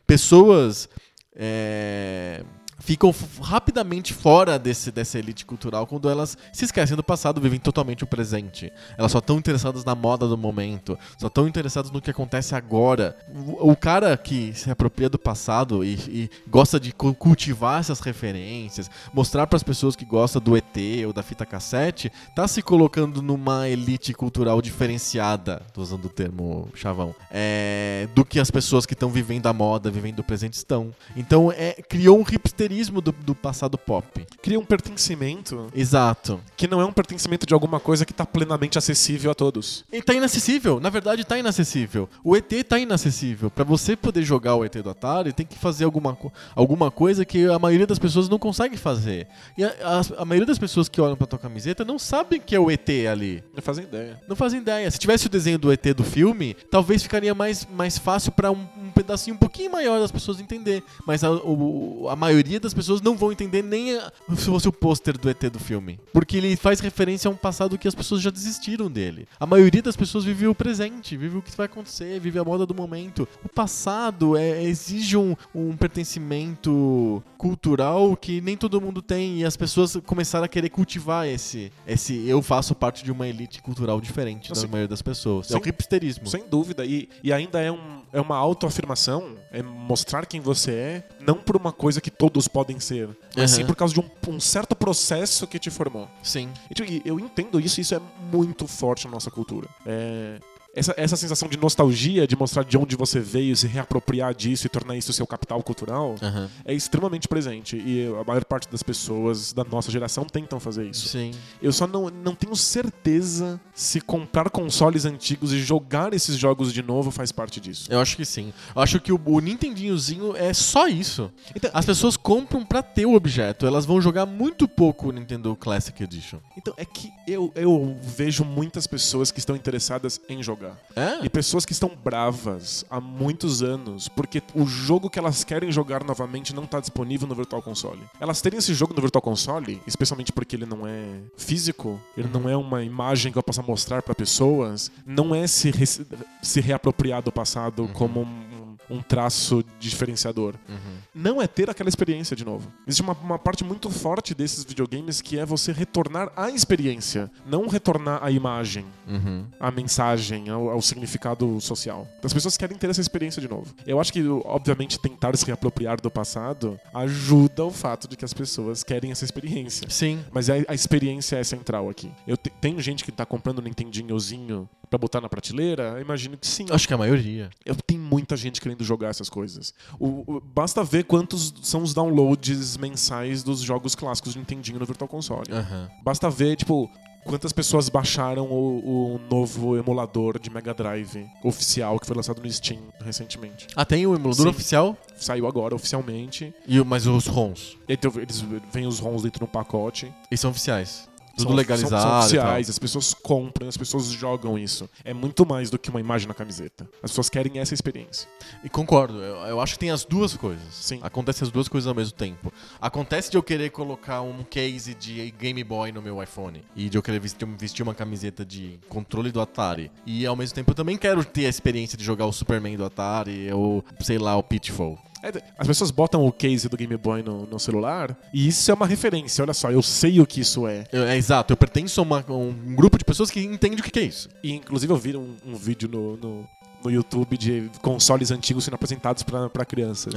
Pessoas é, ficam rapidamente fora desse, dessa elite cultural quando elas se esquecem do passado, vivem totalmente o presente. Elas só estão interessadas na moda do momento, só estão interessadas no que acontece agora. O, o cara que se apropria do passado e, e gosta de cu- cultivar essas referências, mostrar para as pessoas que gostam do ET ou da fita cassete, tá se colocando numa elite cultural diferenciada, tô usando o termo chavão, é, do que as pessoas que estão vivendo a moda, vivendo o presente estão. Então é, criou um hipsterismo hipsterismo do, do passado pop. Cria um pertencimento Exato. que não é um pertencimento de alguma coisa que tá plenamente acessível a todos. E tá inacessível. Na verdade, tá inacessível. O ET tá inacessível. Pra você poder jogar o ET do Atari, tem que fazer alguma, alguma coisa que a maioria das pessoas não consegue fazer. E a, a- a maioria das pessoas que olham pra tua camiseta não sabem que é o ET ali. Não fazem ideia. Não fazem ideia. Se tivesse o desenho do ET do filme, talvez ficaria mais, mais fácil pra um, um pedacinho um pouquinho maior das pessoas entender. Mas a, o- a maioria das pessoas não vão entender nem a- se fosse o pôster do ET do filme. Porque ele faz referência a um passado que as pessoas já desistiram dele. A maioria das pessoas vive o presente, vive o que vai acontecer, vive a moda do momento. O passado é- exige um, um pertencimento cultural que nem todo mundo tem e as pessoas começaram a querer cultivar esse, esse eu faço parte de uma elite cultural diferente da maioria das pessoas. É Sim. o hipsterismo. Sem dúvida. E, e ainda é, um, é uma autoafirmação, é mostrar quem você é, não por uma coisa que todos podem ser, mas Uhum. sim por causa de um, um certo processo que te formou. Sim. E, tipo, eu entendo isso, isso é muito forte na nossa cultura. É, essa, essa sensação de nostalgia, de mostrar de onde você veio, se reapropriar disso e tornar isso seu capital cultural, Aham. é extremamente presente. E a maior parte das pessoas da nossa geração tentam fazer isso. Sim. Eu só não, não tenho certeza se comprar consoles antigos e jogar esses jogos de novo faz parte disso. Eu acho que sim. Eu acho que o, o Nintendinhozinho é só isso. Então, As pessoas compram pra ter o objeto. Elas vão jogar muito pouco o Nintendo Classic Edition. então é que eu, eu vejo muitas pessoas que estão interessadas em jogar. É? E pessoas que estão bravas há muitos anos porque o jogo que elas querem jogar novamente não está disponível no Virtual Console. Elas terem esse jogo no Virtual Console, especialmente porque ele não é físico, ele não é uma imagem que eu possa mostrar para pessoas, não é se, re- se reapropriar do passado como um, um traço diferenciador. Uhum. Não é ter aquela experiência de novo. Existe uma, uma parte muito forte desses videogames que é você retornar à experiência, não retornar à imagem Uhum. a mensagem, ao, ao significado social. As pessoas querem ter essa experiência de novo. Eu acho que, obviamente, tentar se reapropriar do passado ajuda o fato de que as pessoas querem essa experiência. Sim. Mas a, a experiência é central aqui. Eu te- tenho gente que tá comprando um Nintendinhozinho pra botar na prateleira? Eu imagino que sim. Acho que a maioria. Eu tenho muita gente querendo jogar essas coisas. O- o- basta ver quantos são os downloads mensais dos jogos clássicos de Nintendinho no Virtual Console. Aham. Basta ver, tipo, quantas pessoas baixaram o, o novo emulador de Mega Drive oficial que foi lançado no Steam recentemente. Ah, tem o emulador Sim. oficial, Saiu agora oficialmente. e mas os ROMs. Então, eles vêm os ROMs dentro de um pacote. E são oficiais. Tudo São- legalizado. São, são oficiais, as pessoas compram, as pessoas jogam isso. É muito mais do que uma imagem na camiseta. As pessoas querem essa experiência. E concordo. Eu, eu acho que tem as duas coisas. Sim. Acontece as duas coisas ao mesmo tempo. Acontece de eu querer colocar um case de Game Boy no meu iPhone. E de eu querer vestir, vestir uma camiseta de controle do Atari. E ao mesmo tempo eu também quero ter a experiência de jogar o Superman do Atari ou, sei lá, o Pitfall. É, As pessoas botam o case do Game Boy no, no celular e isso é uma referência. Olha só, eu sei o que isso é. Eu- é exato, eu pertenço a uma- um grupo de pessoas que entende o que que é isso. E inclusive eu vi um, um vídeo no, no, no YouTube de consoles antigos sendo apresentados pra pra crianças.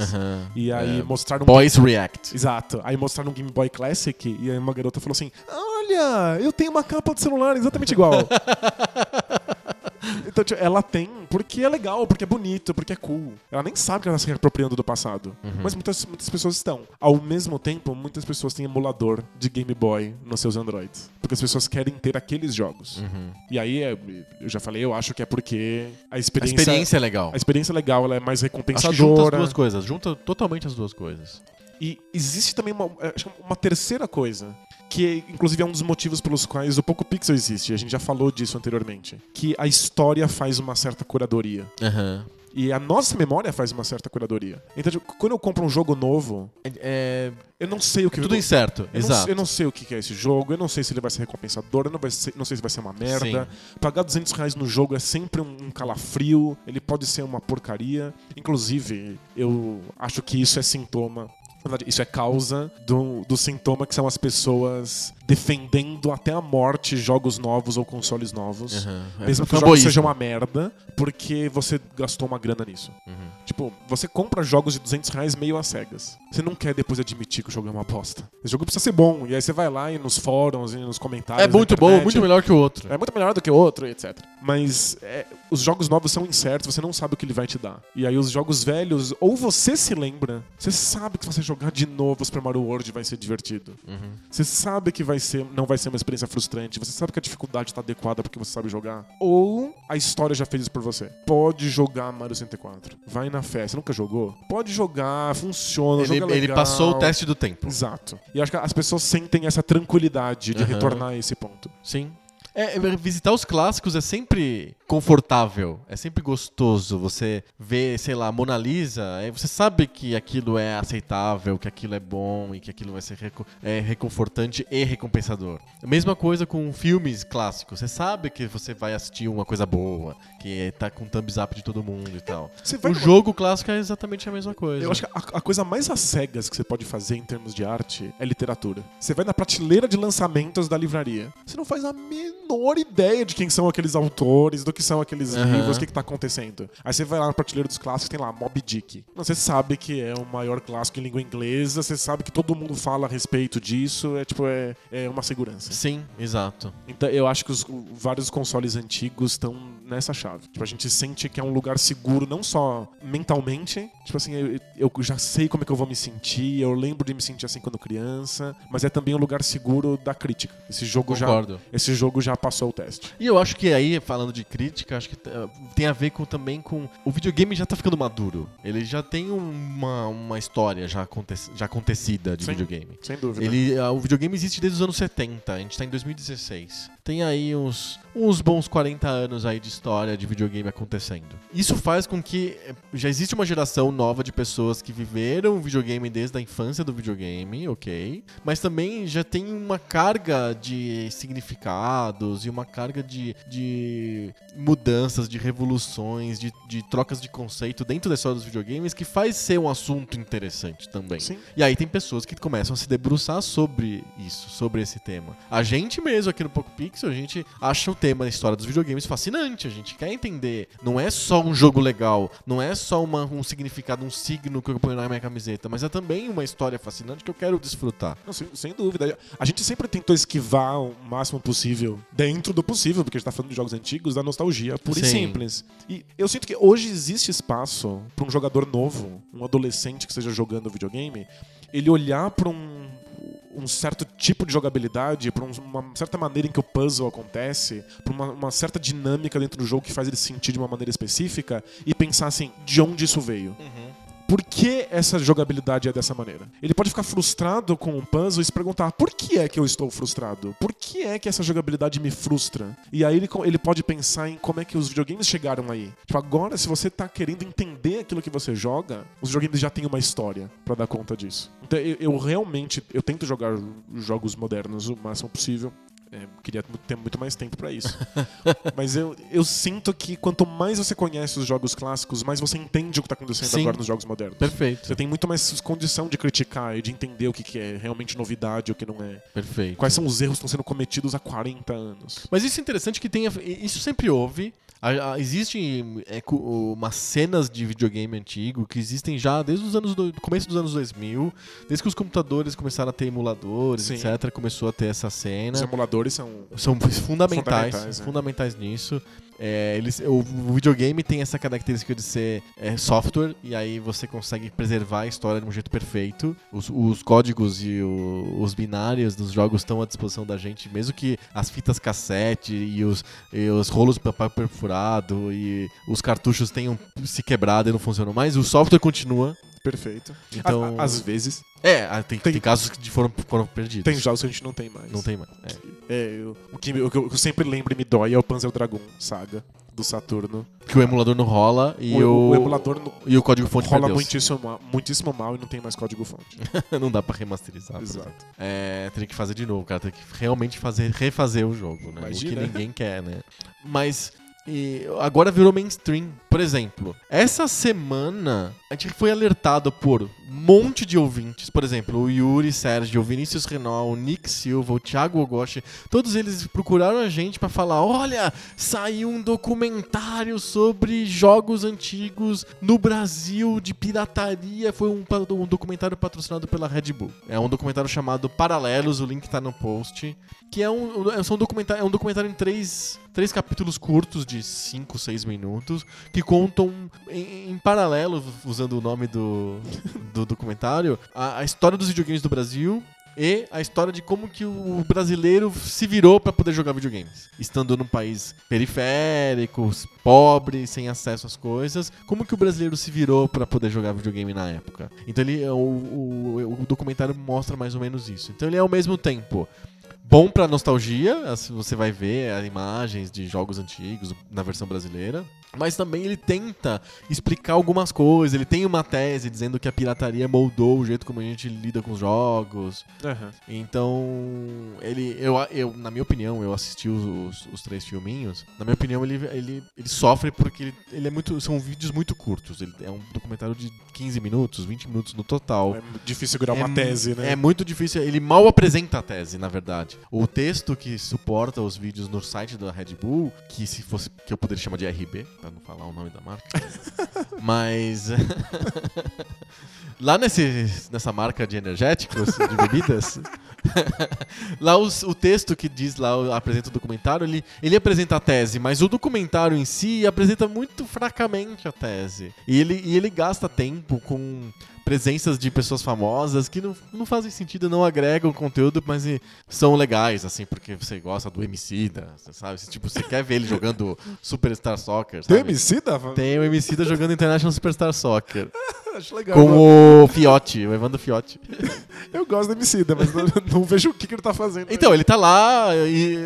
E aí É, mostraram. Boys React. Exato. Aí mostraram um Game Boy Classic e aí uma garota falou assim: Olha, eu tenho uma capa de celular exatamente igual. Então, tipo, ela tem porque é legal, porque é bonito, porque é cool. Ela nem sabe que ela está se reapropriando do passado. Mas muitas, muitas pessoas estão. Ao mesmo tempo, muitas pessoas têm emulador de Game Boy nos seus Androids. Porque as pessoas querem ter aqueles jogos. Uhum. E aí, é, eu já falei, eu acho que é porque a A experiência. experiência é legal. A experiência legal, ela é mais Acho que junta as recompensadora. duas coisas. Junta totalmente as duas coisas. E existe também uma, é, acho uma terceira coisa, que inclusive é um dos motivos pelos quais o Poco Pixel existe, a gente já falou disso anteriormente, que a história faz uma certa curadoria. Aham. E a nossa memória faz uma certa curadoria. Então, tipo, quando eu compro um jogo novo, É, eu não sei o que tudo incerto, eu não, exato. eu não sei o que é esse jogo, eu não sei se ele vai ser recompensador, eu não, vai ser- não sei se vai ser uma merda. Pagar 200 reais no jogo é sempre um calafrio, ele pode ser uma porcaria. Inclusive, eu acho que isso é sintoma. Isso é causa do, do sintoma que são as pessoas defendendo até a morte jogos novos ou consoles novos. É Mesmo que o jogo seja uma merda, porque você gastou uma grana nisso. Uhum. Tipo, você compra jogos de 200 reais meio às cegas. Você não quer depois admitir que o jogo é uma bosta. Esse jogo precisa ser bom. E aí você vai lá e nos fóruns e nos comentários. É muito bom, internet, muito melhor que o outro. É muito melhor do que o outro, etc. Mas é, os jogos novos são incertos, você não sabe o que ele vai te dar. E aí os jogos velhos, ou você se lembra, você sabe que você jogar de novo Super Mario World vai ser divertido. Você sabe que vai ser, não vai ser uma experiência frustrante, você sabe que a dificuldade está adequada porque você sabe jogar. Ou a história já fez isso por você. Pode jogar Mario 64. Vai na fé. Você nunca jogou? Pode jogar, funciona, Ele, joga ele passou o teste do tempo. Exato. E acho que as pessoas sentem essa tranquilidade de Aham. retornar a esse ponto. Sim. É, visitar os clássicos é sempre confortável, é sempre gostoso. Você vê, sei lá, Mona Lisa, você sabe que aquilo é aceitável, que aquilo é bom e que aquilo vai ser reco- é, reconfortante e recompensador. Mesma coisa com filmes clássicos. Você sabe que você vai assistir uma coisa boa, que tá com thumbs up de todo mundo e tal. O jogo clássico é exatamente a mesma coisa. Eu acho que a, a coisa mais às cegas que você pode fazer em termos de arte é literatura. Você vai na prateleira de lançamentos da livraria. Você não faz a menor ideia de quem são aqueles autores, do que são aqueles Aham. livros, o que, que tá acontecendo. Aí você vai lá na prateleira dos clássicos tem lá Moby Dick. Você sabe que é o maior clássico em língua inglesa, você sabe que todo mundo fala a respeito disso, é tipo, é, é uma segurança. Sim, exato. Então eu acho que os vários consoles antigos estão nessa chave. Tipo, a gente sente que é um lugar seguro, não só mentalmente. Tipo assim, eu, eu já sei como é que eu vou me sentir, eu lembro de me sentir assim quando criança, mas é também um lugar seguro da crítica. Esse jogo já. Concordo. Esse jogo já passou o teste. E eu acho que aí, falando de crítica, acho que eh, tem a ver com, também com. O videogame já tá ficando maduro. Ele já tem uma, uma história já, aconte, já acontecida de Sim. videogame. Sem dúvida. Ele, ah, o videogame existe desde os anos 70, a gente tá em 2016. Tem aí uns, uns bons 40 anos aí de história de videogame acontecendo. Isso faz com que eh, já existe uma geração nova de pessoas que viveram o videogame desde a infância do videogame, ok? Mas também já tem uma carga de significados e uma carga de, de mudanças, de revoluções, de, de trocas de conceito dentro da história dos videogames que faz ser um assunto interessante também. Sim. E aí tem pessoas que começam a se debruçar sobre isso, sobre esse tema. A gente mesmo aqui no Poco Pixel, a gente acha o tema da história dos videogames fascinante. A gente quer entender. Não é só um jogo legal, não é só uma- um significado, um signo que eu ponho na minha camiseta, mas é também uma história fascinante que eu quero desfrutar. Não, sem, sem dúvida. A gente sempre tentou esquivar o máximo possível, dentro do possível, porque a gente tá falando de jogos antigos, da nostalgia pura e Sim. simples. E eu sinto que hoje existe espaço para um jogador novo, um adolescente que esteja jogando videogame, ele olhar para um, um certo tipo de jogabilidade, para uma certa maneira em que o puzzle acontece, para uma, uma certa dinâmica dentro do jogo que faz ele se sentir de uma maneira específica e pensar assim, de onde isso veio? Por que essa jogabilidade é dessa maneira? Ele pode ficar frustrado com um puzzle e se perguntar por que é que eu estou frustrado? Por que é que essa jogabilidade me frustra? E aí ele, ele pode pensar em como é que os videogames chegaram aí. Tipo, agora, se você tá querendo entender aquilo que você joga, os videogames já têm uma história pra dar conta disso. Então eu, eu realmente eu tento jogar jogos modernos o máximo possível. É, queria ter muito mais tempo pra isso. Mas eu, eu sinto que quanto mais você conhece os jogos clássicos, mais você entende o que tá acontecendo Sim. agora nos jogos modernos. Perfeito. Você tem muito mais condição de criticar e de entender o que, que é realmente novidade e o que não é. Perfeito. Quais são os erros que estão sendo cometidos há 40 anos. Mas isso é interessante que tenha. Isso sempre houve. A- a- Existe é, umas cenas de videogame antigo que existem já desde os anos do, do começo dos anos 2000, desde que os computadores começaram a ter emuladores, Sim. etc, começou a ter essa cena. Os emuladores são. São fundamentais, Fundamentais, é. fundamentais nisso. É, eles, o, videogame tem essa característica de ser é, software e aí você consegue preservar a história de um jeito perfeito. Os, os códigos e o- os binários dos jogos estão à disposição da gente, mesmo que as fitas cassete e os, e os rolos de papel perfurado e os cartuchos tenham se quebrado e não funcionam mais, o software continua. Perfeito. Então- às vezes, É, ah, tem, Tem- tem casos que foram, foram perdidos. tem jogos que a gente não tem mais. Não tem mais. é. É, eu- o, que, o que eu sempre lembro e me dói é o Panzer Dragon Saga do Saturno. Que o emulador não rola e o, o, o emulador no- e o código fonte rola muitíssimo, ma- muitíssimo mal e não tem mais código fonte. não dá pra remasterizar. por Exato. É, teria que fazer de novo, cara. Tem que realmente fazer, refazer o jogo, né? O que ninguém quer, né? Mas e, agora virou mainstream. Por exemplo, essa semana a gente foi alertado por um monte de ouvintes. Por exemplo, o Yuri Sérgio, o Vinícius Renault, o Nick Silva, o Thiago Ogoshi. Todos eles procuraram a gente pra falar: olha, saiu um documentário sobre jogos antigos no Brasil de pirataria. Foi um, um documentário patrocinado pela Red Bull. É um documentário chamado Paralelos, o link tá no post. Que é um, é, um documentário, é um documentário em três, três capítulos curtos, de 5, 6 minutos, que contam em, em paralelo, usando o nome do, do documentário, a, a história dos videogames do Brasil e a história de como que o brasileiro se virou para poder jogar videogames. Estando num país periférico, pobre, sem acesso às coisas, como que o brasileiro se virou para poder jogar videogame na época. Então ele, o, o, o documentário mostra mais ou menos isso. Então ele é ao mesmo tempo bom pra nostalgia, assim, você vai ver as imagens de jogos antigos na versão brasileira. Mas também ele tenta explicar algumas coisas. Ele tem uma tese dizendo que a pirataria moldou o jeito como a gente lida com os jogos. Aham. Então, ele, eu, eu, na minha opinião, eu assisti os, os, os três filminhos. Na minha opinião, ele, ele, ele sofre porque ele, ele é muito, são vídeos muito curtos. Ele é um documentário de 15 minutos, 20 minutos no total. É difícil segurar uma É tese, né? É muito difícil. Ele mal apresenta a tese, na verdade. O texto que suporta os vídeos no site da Red Bull, que se fosse que eu poderia chamar de RB, pra não falar o nome da marca. Mas lá nesse, nessa marca de energéticos, de bebidas, lá os- o texto que diz lá, apresenta o documentário, ele, ele apresenta a tese, mas o documentário em si apresenta muito fracamente a tese. E ele, e ele gasta tempo com presenças de pessoas famosas que não, não fazem sentido, não agregam conteúdo, mas são legais, assim, porque você gosta do Emicida, você sabe? Tipo, você quer ver ele jogando Superstar Soccer, Tem sabe? MC da... Tem o Emicida jogando International Superstar Soccer. Acho legal. com o Fiote, o Evandro Fiote. Eu gosto do MC da, mas não, não vejo o que, que ele tá fazendo. Então, ele tá lá e,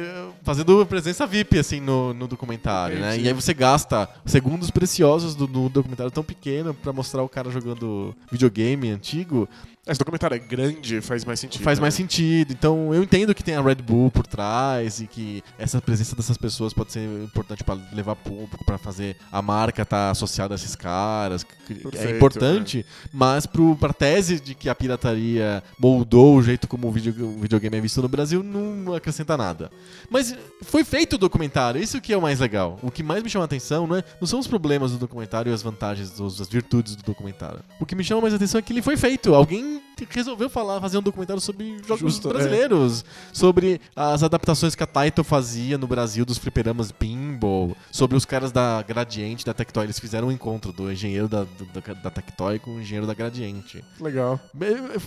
fazendo presença VIP, assim, no, no documentário, né? Entendi. E aí você gasta segundos preciosos do, no documentário tão pequeno pra mostrar o cara jogando videogame antigo. Esse documentário é grande, faz mais sentido. Faz né? mais sentido. Então, eu entendo que tem a Red Bull por trás e que essa presença dessas pessoas pode ser importante pra levar público, pra fazer a marca estar associada a esses caras. é Perfeito, importante, mas pro, pra tese de que a pirataria moldou o jeito como o, video- o videogame é visto no Brasil, não acrescenta nada. Mas foi feito o documentário, isso que é o mais legal. O que mais me chama a atenção não, é, não são os problemas do documentário e as vantagens, as virtudes do documentário. O que me chama mais a atenção é que ele foi feito. Alguém resolveu falar, fazer um documentário sobre jogos Justo, é. brasileiros, sobre as adaptações que a Taito fazia no Brasil dos fliperamas pinball, sobre os caras da Gradiente, da Tectoy. Eles fizeram um encontro do engenheiro da, da, da Tectoy com o engenheiro da Gradiente. Legal.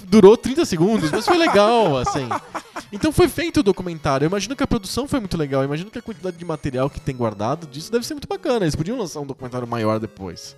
Durou 30 segundos, mas foi legal, assim. Então foi feito o documentário. Eu imagino que a produção foi muito legal. Eu imagino que a quantidade de material que tem guardado disso deve ser muito bacana. Eles podiam lançar um documentário maior depois.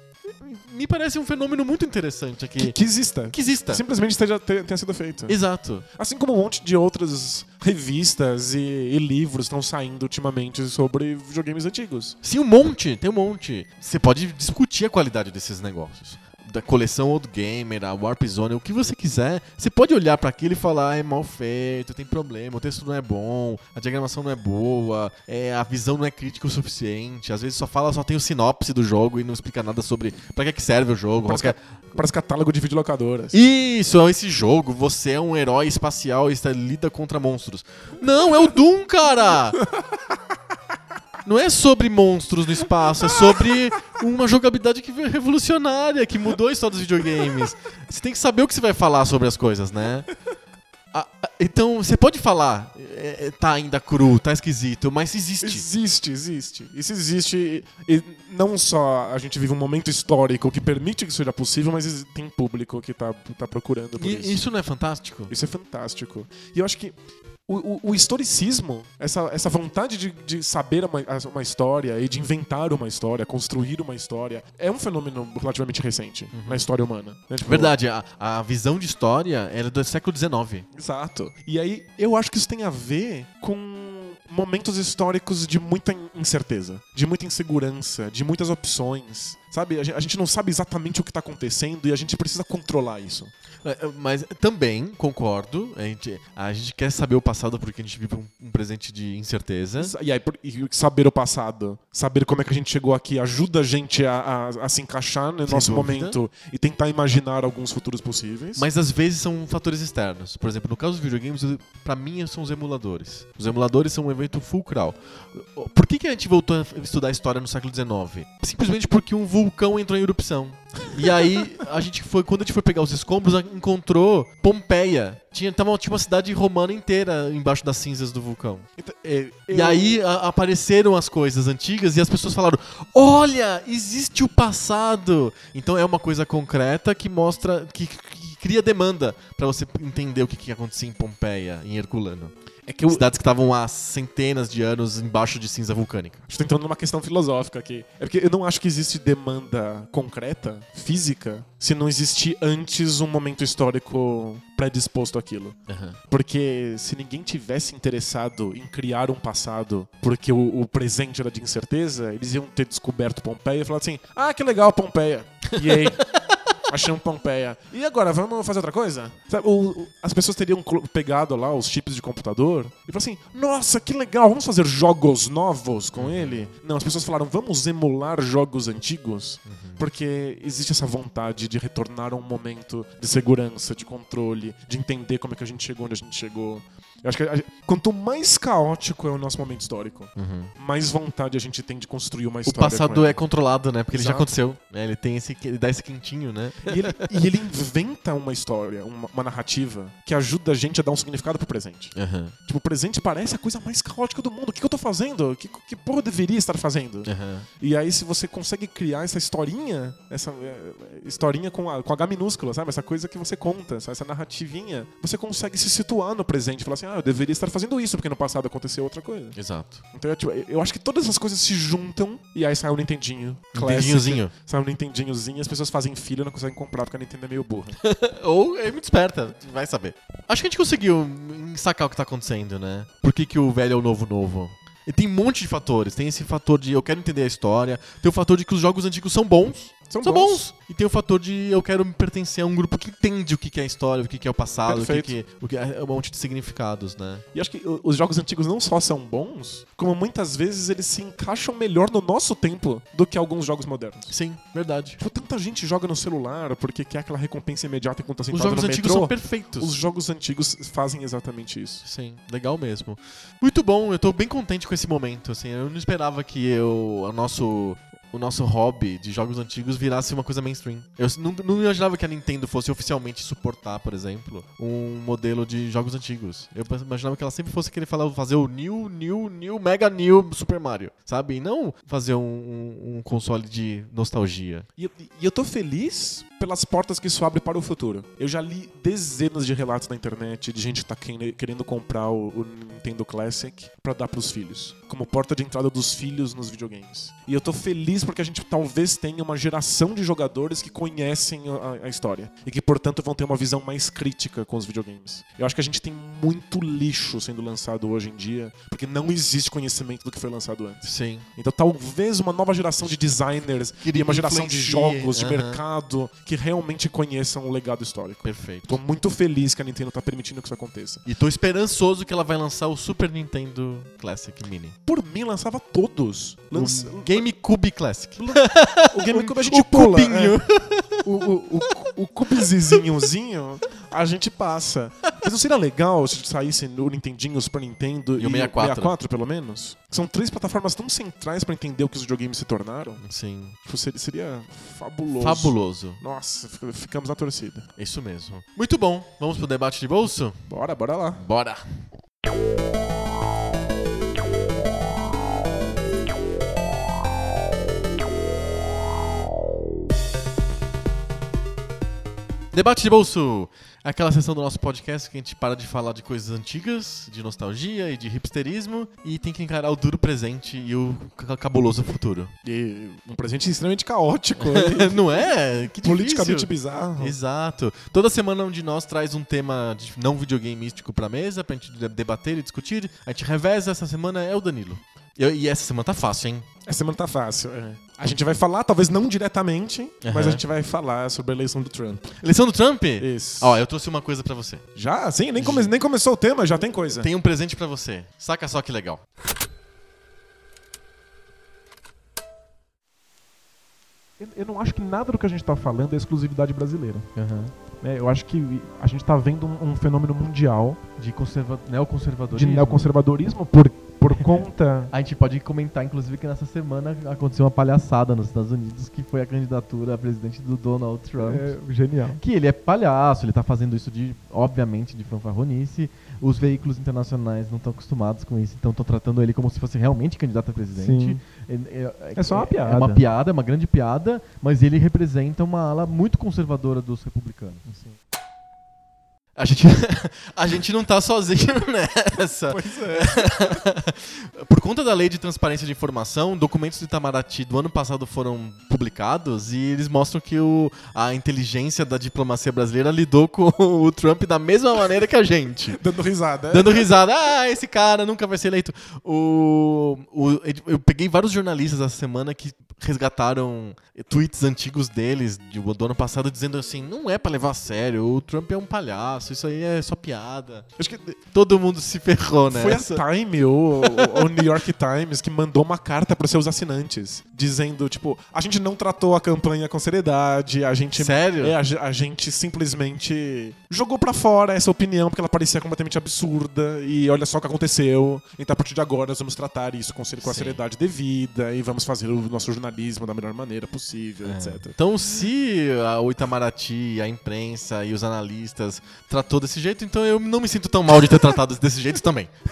Me parece um fenômeno muito interessante aqui. Que, que exista. Que exista. Simplesmente esteja, te- tenha sido feito. Exato. Assim como um monte de outras revistas e, e livros estão saindo ultimamente sobre videogames antigos. Sim, um monte, tem um monte. Você pode discutir a qualidade desses negócios. Da coleção Old Gamer, a Warp Zone, o que você quiser. Você pode olhar pra aquilo e falar, "Ah, é mal feito, tem problema, o texto não é bom, a diagramação não é boa, é, a visão não é crítica o suficiente. Às vezes só fala, só tem o sinopse do jogo e não explica nada sobre pra que, que serve o jogo. Parece, qualquer- ca- parece catálogo de videolocadoras. Isso, é esse jogo, você é um herói espacial e está lida contra monstros. Não, é o Doom, cara! Não é sobre monstros no espaço, é sobre uma jogabilidade que revolucionária, que mudou a história dos videogames. Você tem que saber o que você vai falar sobre as coisas, né? Ah, então, você pode falar, é, é, tá ainda cru, tá esquisito, mas existe. Existe, existe. Isso existe. E, não só a gente vive um momento histórico que permite que isso seja possível, mas tem público que tá, tá procurando por E isso. isso não é fantástico? Isso é fantástico. E eu acho que o, o- o historicismo, essa, essa vontade de, de saber uma, uma história e de inventar uma história, construir uma história, é um fenômeno relativamente recente na história humana. né? Tipo, Verdade, a, a visão de história era do século XIX. Exato. E aí, eu acho que isso tem a ver com momentos históricos de muita in- incerteza, de muita insegurança, de muitas opções. Sabe, a gen- a gente não sabe exatamente o que tá acontecendo e a gente precisa controlar isso. É, é, Mas também concordo. A gente, a gente quer saber o passado porque a gente vive um, um presente de incerteza. E aí, e saber o passado, saber como é que a gente chegou aqui, ajuda a gente a, a- a se encaixar no Sem nosso dúvida. momento e tentar imaginar alguns futuros possíveis. Mas às vezes são fatores externos. Por exemplo, no caso dos videogames, pra mim são os emuladores. Os emuladores são um evento fulcral. Por que, que a gente voltou a estudar história no século XIX? Simplesmente porque um vulcão entrou em erupção. E aí, a gente foi, quando a gente foi pegar os escombros, encontrou Pompeia. Tinha, tava, tinha uma cidade romana inteira embaixo das cinzas do vulcão. Então, é, E eu- aí a- apareceram as coisas antigas e as pessoas falaram: Olha, existe o passado. Então é uma coisa concreta que mostra, que, que cria demanda pra você entender o que, que acontecia em Pompeia, em Herculano. É que eu, Cidades que estavam há centenas de anos embaixo de cinza vulcânica. Estou entrando numa questão filosófica aqui. É porque eu não acho que existe demanda concreta, física, se não existir antes um momento histórico predisposto àquilo. Porque se ninguém tivesse interessado em criar um passado porque o, o presente era de incerteza, eles iam ter descoberto Pompeia e falado assim: ah, que legal Pompeia. E aí. Achamos Pompeia. E agora, vamos fazer outra coisa? Sabe, o- o- as pessoas teriam pegado lá os chips de computador e falado assim: Nossa, que legal, vamos fazer jogos novos com ele? Não, as pessoas falaram: Vamos emular jogos antigos? Porque existe essa vontade de retornar a um momento de segurança, de controle, de entender como é que a gente chegou onde a gente chegou. Eu acho que a- quanto mais caótico é o nosso momento histórico, mais vontade a gente tem de construir uma O história. passado com é controlado, né? Porque ele já Exato. aconteceu. né? Ele tem esse, ele dá esse quentinho, né? E ele, e ele inventa uma história, uma, uma narrativa que ajuda a gente a dar um significado pro presente. Aham, Tipo, o presente parece a coisa mais caótica do mundo. O que, que eu tô fazendo? Que, que porra eu deveria estar fazendo? aham. E aí, se você consegue criar essa historinha, essa é, historinha com, a, com H minúscula, sabe? Essa coisa que você conta, essa, essa narrativinha, você consegue se situar no presente e falar assim: ah, eu deveria estar fazendo isso, porque no passado aconteceu outra coisa. Exato. Então, eu, tipo, eu acho que todas essas coisas se juntam e aí sai o Nintendinho. Classic, Nintendinhozinho. Sai o Nintendinhozinho e as pessoas fazem filho e não conseguem comprar porque a Nintendo é meio burra. Ou é muito esperta, vai saber. Acho que a gente conseguiu sacar o que tá acontecendo, né? Por que, que o velho é o novo novo? E tem um monte de fatores. Tem esse fator de eu quero entender a história. Tem o fator de que os jogos antigos são bons. São São, bons. bons. E tem o fator de eu quero me pertencer a um grupo que entende o que é a história, o que é o passado, o que, Perfeito. que, o que é um monte de significados, né? E acho que os jogos antigos não só são bons, como muitas vezes eles se encaixam melhor no nosso tempo do que alguns jogos modernos. Sim, verdade. Tipo, tanta gente joga no celular porque quer aquela recompensa imediata enquanto tá Os sentado jogos no antigos metrô. são perfeitos. Os jogos antigos fazem exatamente isso. Sim, legal mesmo. Muito bom, eu tô bem contente com esse momento, assim, eu não esperava que eu, o nosso o nosso hobby de jogos antigos virasse uma coisa mainstream. Eu não, não imaginava que a Nintendo fosse oficialmente suportar, por exemplo, um modelo de jogos antigos. Eu imaginava que ela sempre fosse querer falar, fazer o New, New, New, Mega New Super Mario, sabe? E não fazer um, um- um console de nostalgia. E, e eu tô feliz pelas portas que isso abre para o futuro. Eu já li dezenas de relatos na internet de gente que tá querendo- comprar o, Nintendo Classic pra dar pros filhos. Como porta de entrada dos filhos nos videogames. E eu tô feliz porque a gente talvez tenha uma geração de jogadores que conhecem a, a história. E que, portanto, vão ter uma visão mais crítica com os videogames. Eu acho que a gente tem muito lixo sendo lançado hoje em dia, porque não existe conhecimento do que foi lançado antes. Sim. Então talvez uma nova geração de designers Que e uma geração de jogos, de aham. mercado, que realmente conheçam o legado histórico. Perfeito. Tô muito feliz que a Nintendo tá permitindo que isso aconteça. E tô esperançoso que ela vai lançar o Super Nintendo Classic Mini. Por mim, lançava todos. Lança... O GameCube Classic. O GameCube a gente o pula. cubinho. é. O, o, o, o cubezinhozinho a gente passa. Mas não seria legal se saísse o Nintendinho, o Super Nintendo E o 64. 64, pelo menos? São três plataformas tão centrais pra entender o que os videogames se tornaram. Sim. Tipo, seria, seria fabuloso. Fabuloso. Nossa, fic- ficamos na torcida. Isso mesmo. Muito bom. Vamos pro debate de bolso? Bora, bora lá. Bora. Debate de bolso. Aquela sessão do nosso podcast que a gente para de falar de coisas antigas, de nostalgia e de hipsterismo e tem que encarar o duro presente e o ca- cabuloso futuro. E um presente extremamente caótico. Não é? Que difícil. politicamente bizarro. Exato. Toda semana um de nós traz um tema de não videogame místico pra mesa, pra gente de- debater e discutir. A gente reveza, essa semana é o Danilo. E, e essa semana tá fácil, hein? Essa semana tá fácil. é. A gente vai falar, talvez não diretamente, mas Aham. a gente vai falar sobre a eleição do Trump. Eleição do Trump? Isso. Ó, eu trouxe uma coisa pra você. Já? Sim, nem, come- nem começou o tema, já tem coisa. Tem um presente pra você. Saca só que legal. Eu, eu não acho que nada do que a gente está falando é exclusividade brasileira. né? Eu acho que a gente está vendo um, um fenômeno mundial De conserva... neoconservadorismo. de neoconservadorismo por, por conta. A gente pode comentar, inclusive, que nessa semana aconteceu uma palhaçada nos Estados Unidos, que foi a candidatura a presidente do Donald Trump. É, genial. Que ele é palhaço, ele tá fazendo isso de, obviamente, de fanfarronice. Os veículos internacionais não estão acostumados com isso, então estão tratando ele como se fosse realmente candidato a presidente. Sim. É, é- É só uma piada. É uma piada, é uma grande piada, mas ele representa uma ala muito conservadora dos republicanos. assim. A gente, a gente não tá sozinho nessa. Pois é. Por conta da lei de transparência de informação, documentos do Itamaraty do ano passado foram publicados e eles mostram que o, a inteligência da diplomacia brasileira lidou com o Trump da mesma maneira que a gente. Dando risada. Dando risada, ah, esse cara nunca vai ser eleito. O, o- eu peguei vários jornalistas essa semana que resgataram tweets antigos deles de- do ano passado dizendo assim: não é pra levar a sério, o Trump é um palhaço, isso aí é só piada. Acho que Todo mundo se ferrou foi nessa. a Time ou o New York Times que mandou uma carta para seus assinantes dizendo tipo a gente não tratou a campanha com seriedade, a gente Sério? É, a, a gente simplesmente jogou pra fora essa opinião porque ela parecia completamente absurda e olha só o que aconteceu. Então a partir de agora nós vamos tratar isso com, com a seriedade devida e vamos fazer o nosso jornalismo da melhor maneira possível, É. etc. Então, se a, Itamaraty, a imprensa e os analistas tratou desse jeito, então eu não me sinto tão mal de ter tratado desse jeito também.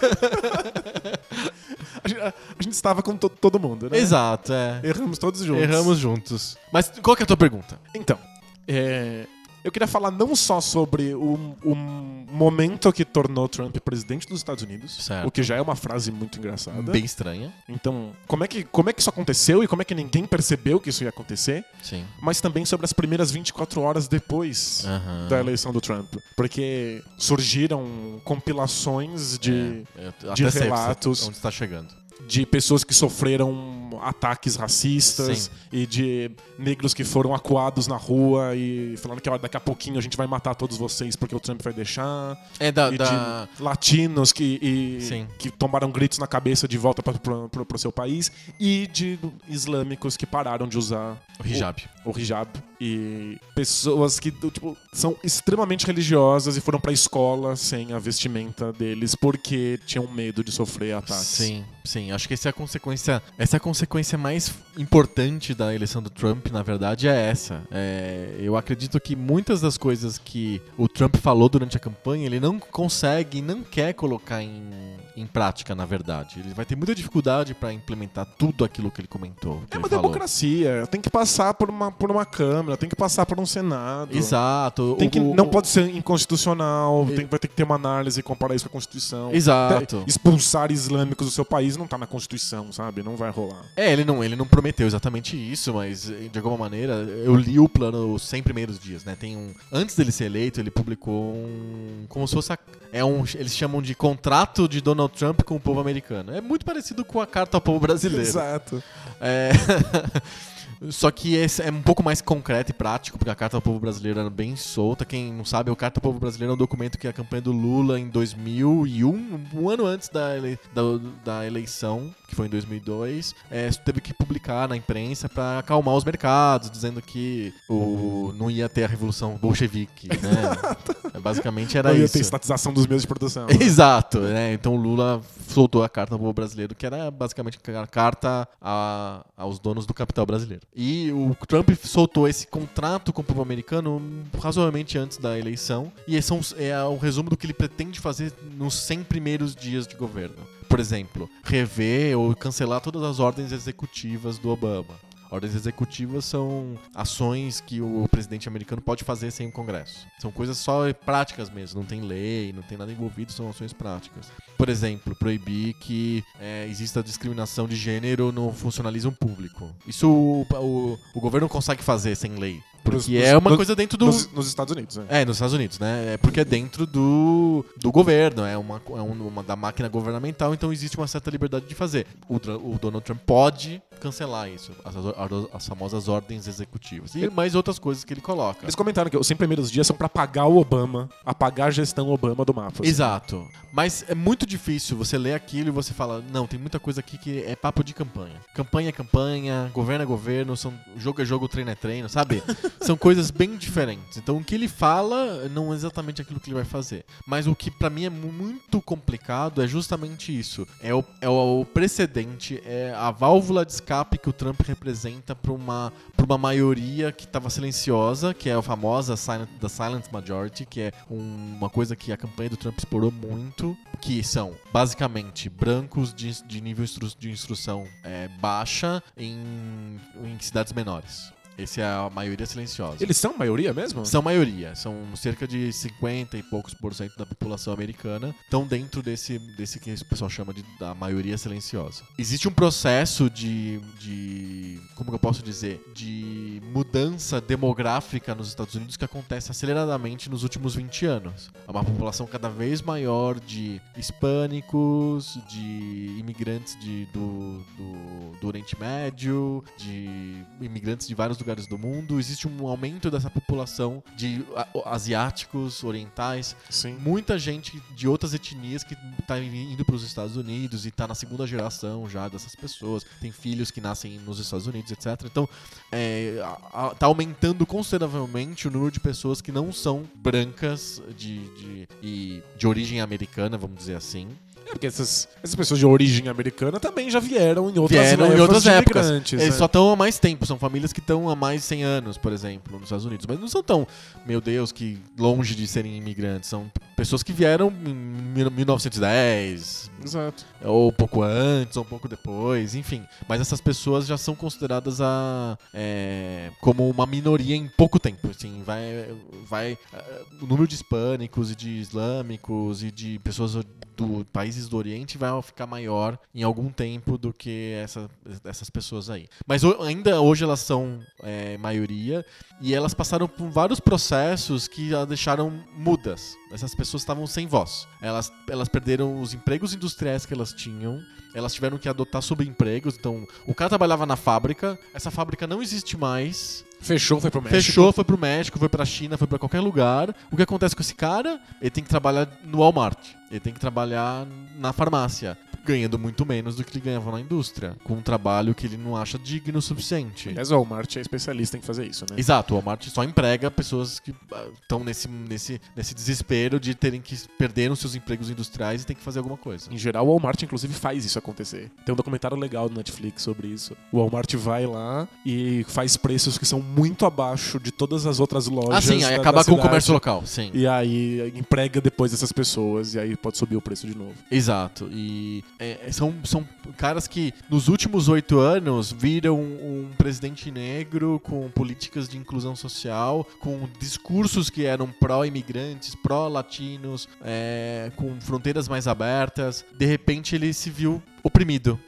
A gente, a- a gente estava com to- todo mundo, né? Exato, é. Erramos todos juntos. Erramos juntos. Mas qual que é a tua pergunta? Então, é, eu queria falar não só sobre o, o momento que tornou Trump presidente dos Estados Unidos, Certo. o que já é uma frase muito engraçada. Bem estranha. Então, como é, que, como é que isso aconteceu e como é que ninguém percebeu que isso ia acontecer, Sim. mas também sobre as primeiras 24 horas depois Aham. da eleição do Trump. Porque surgiram compilações de, É, eu de relatos. onde está chegando. de pessoas que sofreram ataques racistas Sim. e de negros que foram acuados na rua e falando que ó, daqui a pouquinho a gente vai matar todos vocês porque o Trump vai deixar. É da. e da... de latinos que, e- que tomaram gritos na cabeça de volta para o seu país e de islâmicos que pararam de usar O hijab. o hijab e pessoas que tipo, são extremamente religiosas e foram pra escola sem a vestimenta deles porque tinham medo de sofrer ataques. Sim, sim. Acho que essa é a consequência. Essa é a consequência mais importante da eleição do Trump, na verdade, é essa. É, eu acredito que muitas das coisas que o Trump falou durante a campanha, ele não consegue não quer colocar em, em prática, na verdade. Ele vai ter muita dificuldade pra implementar tudo aquilo que ele comentou. que É ele uma falou. democracia, tem que passar por uma, por uma Câmara, tem que passar por um Senado. Exato. Tem O- que, o- não o- pode ser inconstitucional, tem, vai ter que ter uma análise e comparar isso com a Constituição. Exato. Até Expulsar islâmicos do seu país não tá na Constituição, sabe? Não vai rolar. É, ele não, ele não prometeu exatamente isso, mas de alguma maneira eu li o plano os 100 primeiros dias, né? Tem um antes dele ser eleito, ele publicou um como se fosse a- é um eles chamam de contrato de Donald Trump com o povo americano. É muito parecido com a carta ao povo brasileiro. Exato. É... Só que esse é um pouco mais concreto e prático, porque a Carta ao Povo Brasileiro era bem solta. Quem não sabe, a Carta ao Povo Brasileiro é um documento que a campanha do Lula em 2001, um ano antes da, ele- da, da eleição, que foi em 2002, é, teve que publicar na imprensa para acalmar os mercados, dizendo que o, não ia ter a revolução bolchevique, né? Basicamente era Não ia isso. ter estatização dos meios de produção. Exato, né? Então o Lula soltou a carta ao povo brasileiro, que era basicamente a carta a- aos donos do capital brasileiro. E o Trump soltou esse contrato com o povo americano razoavelmente antes da eleição, e esse é um, é um resumo do que ele pretende fazer nos 100 primeiros dias de governo. Por exemplo, rever ou cancelar todas as ordens executivas do Obama. Ordens executivas são ações que o presidente americano pode fazer sem o Congresso. São coisas só práticas mesmo, não tem lei, não tem nada envolvido, são ações práticas. Por exemplo, proibir que é, exista discriminação de gênero no funcionalismo público. Isso o, o, o governo consegue fazer sem lei. Porque Nos- é uma nos- coisa dentro do. Nos, nos Estados Unidos, né? É, nos Estados Unidos, né? É porque é dentro do, do governo, é, uma, é um- uma da máquina governamental, então existe uma certa liberdade de fazer. O, o Donald Trump pode cancelar isso, as, as- as famosas ordens executivas. E mais outras coisas que ele coloca. Eles comentaram que os 100 primeiros dias são pra apagar o Obama, apagar a gestão Obama do mapa. assim. Exato. Mas é muito difícil você ler aquilo e você fala, não, tem muita coisa aqui que é papo de campanha. Campanha é campanha, governo é governo, são, jogo é jogo, treino é treino, sabe? São coisas bem diferentes. Então o que ele fala não é exatamente aquilo que ele vai fazer. Mas o que pra mim é mu- muito complicado é justamente isso. É o, é o precedente, é a válvula de escape que o Trump representa pra uma, pra uma maioria que estava silenciosa, que é a famosa silent, da Silent Majority, que é um- uma coisa que a campanha do Trump explorou muito, que são basicamente brancos de, de nível de instrução é, baixa em, em cidades menores. Essa é a maioria silenciosa. Eles são maioria mesmo? São maioria, são cerca de 50 e poucos por cento da população americana estão dentro desse, desse que o pessoal chama de da maioria silenciosa. Existe um processo de, de como que eu posso dizer, de mudança demográfica nos Estados Unidos que acontece aceleradamente nos últimos 20 anos. É uma população cada vez maior de hispânicos, de imigrantes de, do, do, do Oriente Médio, de imigrantes de vários lugares do mundo. Existe um aumento dessa população de asiáticos, orientais, Sim. muita gente de outras etnias que tá indo para os Estados Unidos e tá na segunda geração já dessas pessoas, tem filhos que nascem nos Estados Unidos, etc. Então, é, a- a- tá aumentando consideravelmente o número de pessoas que não são brancas de, de, e de origem americana, vamos dizer assim. É porque essas, essas pessoas de origem americana também já vieram em outras Vieram em outras épocas. Eles né? só estão há mais tempo, são famílias que estão há mais de 100 anos, por exemplo, nos Estados Unidos. Mas não são tão, meu Deus, que longe de serem imigrantes. São pessoas que vieram em mil- 1910, Exato. ou pouco antes, ou um pouco depois, enfim. Mas essas pessoas já são consideradas a, é, como uma minoria em pouco tempo. Assim, vai, vai, eh, o número de hispânicos e de islâmicos e de pessoas do países do Oriente vai ficar maior em algum tempo do que essa, essas pessoas aí. Mas ainda hoje elas são é, maioria e elas passaram por vários processos que a deixaram mudas. Essas pessoas estavam sem voz. Elas, elas perderam os empregos industriais que elas tinham. Elas tiveram que adotar subempregos. Então, o cara trabalhava na fábrica. Essa fábrica não existe mais. Fechou, foi pro México. Fechou, foi pro México, foi pra China, foi pra qualquer lugar. O que acontece com esse cara? Ele tem que trabalhar no Walmart. Ele tem que trabalhar na farmácia, ganhando muito menos do que ele ganhava na indústria, com um trabalho que ele não acha digno o suficiente. Aliás, o Walmart é especialista em fazer isso, né? Exato, o Walmart só emprega pessoas que estão nesse, nesse, nesse desespero de terem que perder os seus empregos industriais e tem que fazer alguma coisa. Em geral, o Walmart, inclusive, faz isso acontecer. Tem um documentário legal do Netflix sobre isso. O Walmart vai lá e faz preços que são muito abaixo de todas as outras lojas. Ah, sim, aí da- acaba da com o comércio local, sim. E aí emprega depois essas pessoas e aí pode subir o preço de novo. Exato. E é, são, são caras que nos últimos oito anos viram um presidente negro com políticas de inclusão social, com discursos que eram pró-imigrantes, pró-latinos, é, com fronteiras mais abertas. De repente ele se viu oprimido.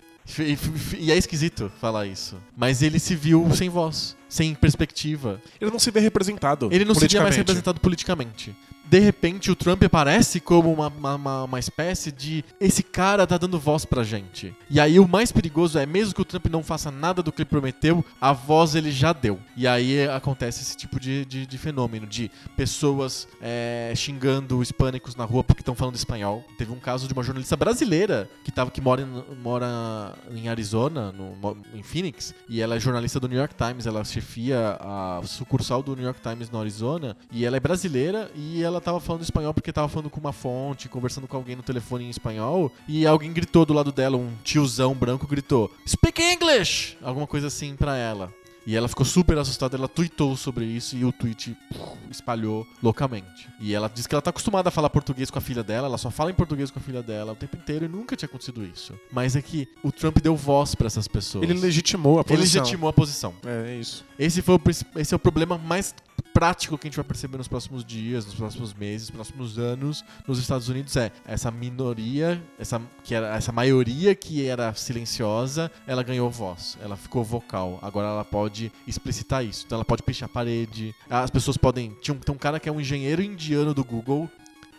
E, é esquisito falar isso. Mas ele se viu sem voz, sem perspectiva. Ele não se vê representado. Ele não se via mais representado politicamente. De repente, o Trump aparece como uma, uma, uma- espécie de. Esse cara tá dando voz pra gente. E aí, o mais perigoso é, mesmo que o Trump não faça nada do que ele prometeu, a voz ele já deu. E aí acontece esse tipo de, de, de fenômeno: de pessoas é, xingando hispânicos na rua porque estão falando espanhol. Teve um caso de uma jornalista brasileira que, tava, que mora, em, mora em Arizona, no, em Phoenix, e ela é jornalista do New York Times. Ela chefia a sucursal do New York Times no Arizona. E ela é brasileira e ela tava falando espanhol porque tava falando com uma fonte, conversando com alguém no telefone em espanhol. E alguém gritou do lado dela, um tiozão branco gritou: Speak English! Alguma coisa assim pra ela. E ela ficou super assustada, ela tweetou sobre isso e o tweet puf, espalhou loucamente. E ela disse que ela tá acostumada a falar português com a filha dela, ela só fala em português com a filha dela o tempo inteiro e nunca tinha acontecido isso. Mas é que o Trump deu voz pra essas pessoas. Ele legitimou a Ele posição. legitimou a posição. É, é isso. Esse, foi o, esse é o problema mais prático que a gente vai perceber nos próximos dias, nos próximos meses, nos próximos anos nos Estados Unidos é essa minoria, essa que era essa maioria que era silenciosa, ela ganhou voz, ela ficou vocal. Agora ela pode explicitar isso. Então ela pode pichar a parede. As pessoas podem, tinha um, tem um cara que é um engenheiro indiano do Google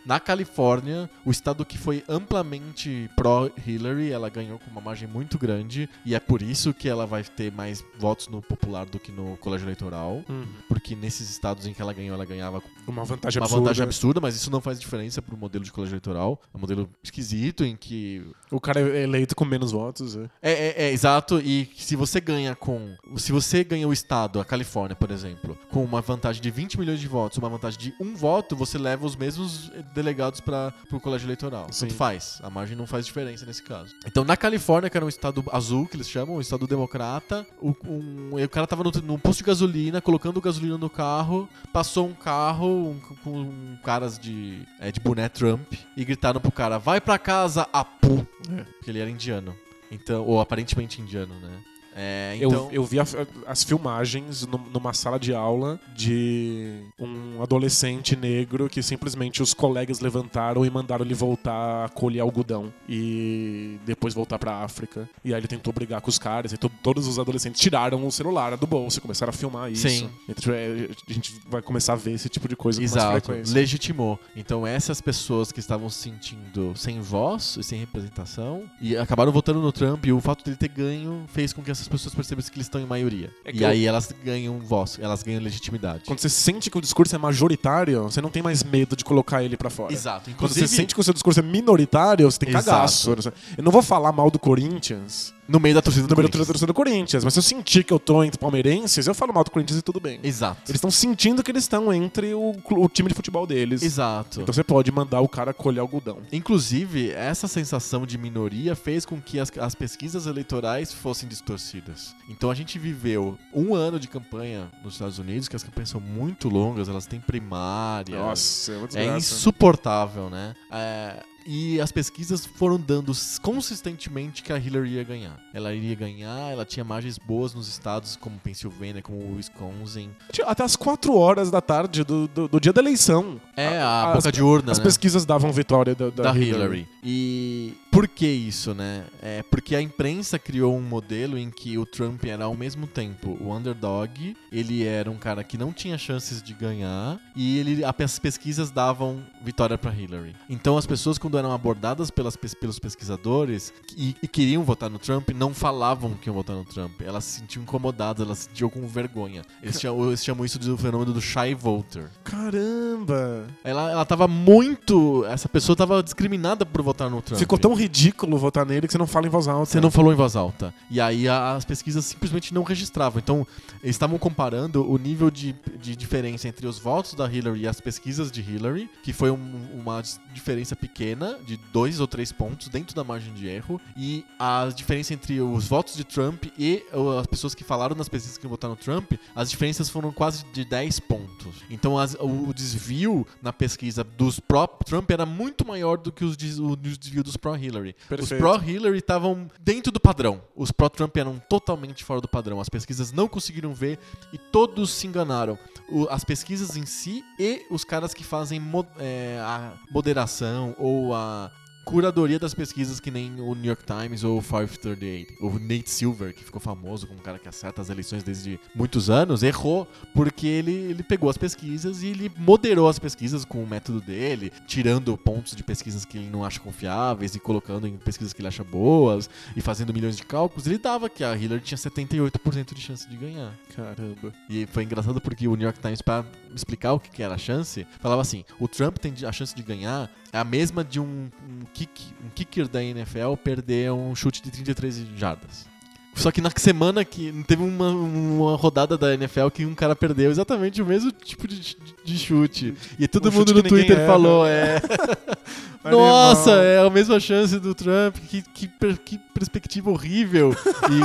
Na Califórnia, o estado que foi amplamente pró-Hillary, ela ganhou com uma margem muito grande e é por isso que ela vai ter mais votos no popular do que no colégio eleitoral, Uhum. porque nesses estados em que ela ganhou, ela ganhava com Uma vantagem uma absurda. vantagem absurda, mas isso não faz diferença pro modelo de colégio eleitoral. É um modelo esquisito em que O cara é eleito com menos votos. é. é, é, é, exato, e se você ganha com. Se você ganha o estado, a Califórnia, por exemplo, com uma vantagem de 20 milhões de votos, uma vantagem de um voto, você leva os mesmos eh, delegados para o colégio eleitoral. Sim. Tanto faz. A margem não faz diferença nesse caso. Então, na Califórnia, que era um estado azul, que eles chamam, um estado democrata, o, um- o cara tava no, num posto de gasolina, colocando gasolina no carro, passou um carro um- com caras de, é, de boné Trump e gritaram pro cara: vai pra casa, Apu. É. Porque ele era indiano. Então, ou aparentemente indiano, né? É, Eu, então, eu vi a- as filmagens num- numa sala de aula de um adolescente negro que simplesmente os colegas levantaram e mandaram ele voltar a colher algodão e depois voltar pra África. E aí ele tentou brigar com os caras e to- todos os adolescentes tiraram o celular do bolso e começaram a filmar isso. Sim. Então, é, a gente vai começar a ver esse tipo de coisa com mais Exato, frequência. legitimou. Então essas pessoas que estavam se sentindo sem voz e sem representação e acabaram votando no Trump e o fato dele ter ganho fez com que essas pessoas percebessem que eles estão em maioria. É e eu- aí elas ganham voz, elas ganham legitimidade. Quando você sente que o discurso é majoritário, você não tem mais medo de colocar ele pra fora. Exato. Quando Inclusive, você sente que o seu discurso é minoritário, você tem Exato. cagaço. Eu não vou falar mal do Corinthians, no meio da torcida do meu Corinthians. torcedor do Corinthians, mas se eu sentir que eu tô entre palmeirenses, eu falo mal do Corinthians e tudo bem. Exato. Eles estão sentindo que eles estão entre o, o time de futebol deles. Exato. Então você pode mandar o cara colher algodão. Inclusive, essa sensação de minoria fez com que as, as pesquisas eleitorais fossem distorcidas. Então a gente viveu um ano de campanha nos Estados Unidos, que as campanhas são muito longas, elas têm primária. Nossa, é É insuportável, né? É, e as pesquisas foram dando consistentemente que a Hillary ia ganhar. Ela iria ganhar, ela tinha margens boas nos estados como Pensilvânia, como Wisconsin. Até as 4 horas da tarde do, do, do dia da eleição. É, A- a, as- boca de urna, As né? pesquisas davam vitória da, da Hillary. E por que isso, né? É porque a imprensa criou um modelo em que o Trump era ao mesmo tempo o underdog, ele era um cara que não tinha chances de ganhar e ele as pesquisas davam vitória para Hillary. Então as pessoas quando eram abordadas pelas, pelos pesquisadores e, e queriam votar no Trump, não falavam que iam votar no Trump. Elas se sentiam incomodadas, elas se sentiam com vergonha. Eles chamam, eles chamam isso do fenômeno do shy voter. Caramba! Ela, ela tava muito. Essa pessoa tava discriminada por votar no Trump. Ficou tão ridículo votar nele que você não fala em voz alta. Você não falou em voz alta. E aí as pesquisas simplesmente não registravam. Então, eles estavam comparando o nível de, de diferença entre os votos da Hillary e as pesquisas de Hillary, que foi um- uma diferença pequena, de dois ou três pontos dentro da margem de erro, e a diferença entre os votos de Trump e as pessoas que falaram nas pesquisas que votaram Trump, as diferenças foram quase de 10 pontos. Então as- o, o desvio na pesquisa dos pró-Trump era muito maior do que os o desvio dos pró-Hillary. Os Perfeito. pró-Hillary estavam dentro do padrão. Os pró-Trump eram totalmente fora do padrão. As pesquisas não conseguiram ver e todos se enganaram. O- as pesquisas em si e os caras que fazem mo- é, a moderação ou a curadoria das pesquisas que nem o New York Times ou o 538. O Nate Silver, que ficou famoso como um cara que acerta as eleições desde muitos anos, errou porque ele, ele pegou as pesquisas e ele moderou as pesquisas com o método dele, tirando pontos de pesquisas que ele não acha confiáveis e colocando em pesquisas que ele acha boas e fazendo milhões de cálculos. Ele dava que a Hillary tinha 78% de chance de ganhar. Caramba. E foi engraçado porque o New York Times, para explicar o que era a chance, falava assim: o Trump tem a chance de ganhar é a mesma de um, um, kick, um kicker da NFL perder um chute de 33 jardas. Só que na semana que teve uma, uma rodada da NFL que um cara perdeu exatamente o mesmo tipo de, de- de chute. E todo Um mundo no Twitter falou: é. Nossa, é a mesma chance do Trump. Que, que, que perspectiva horrível. E-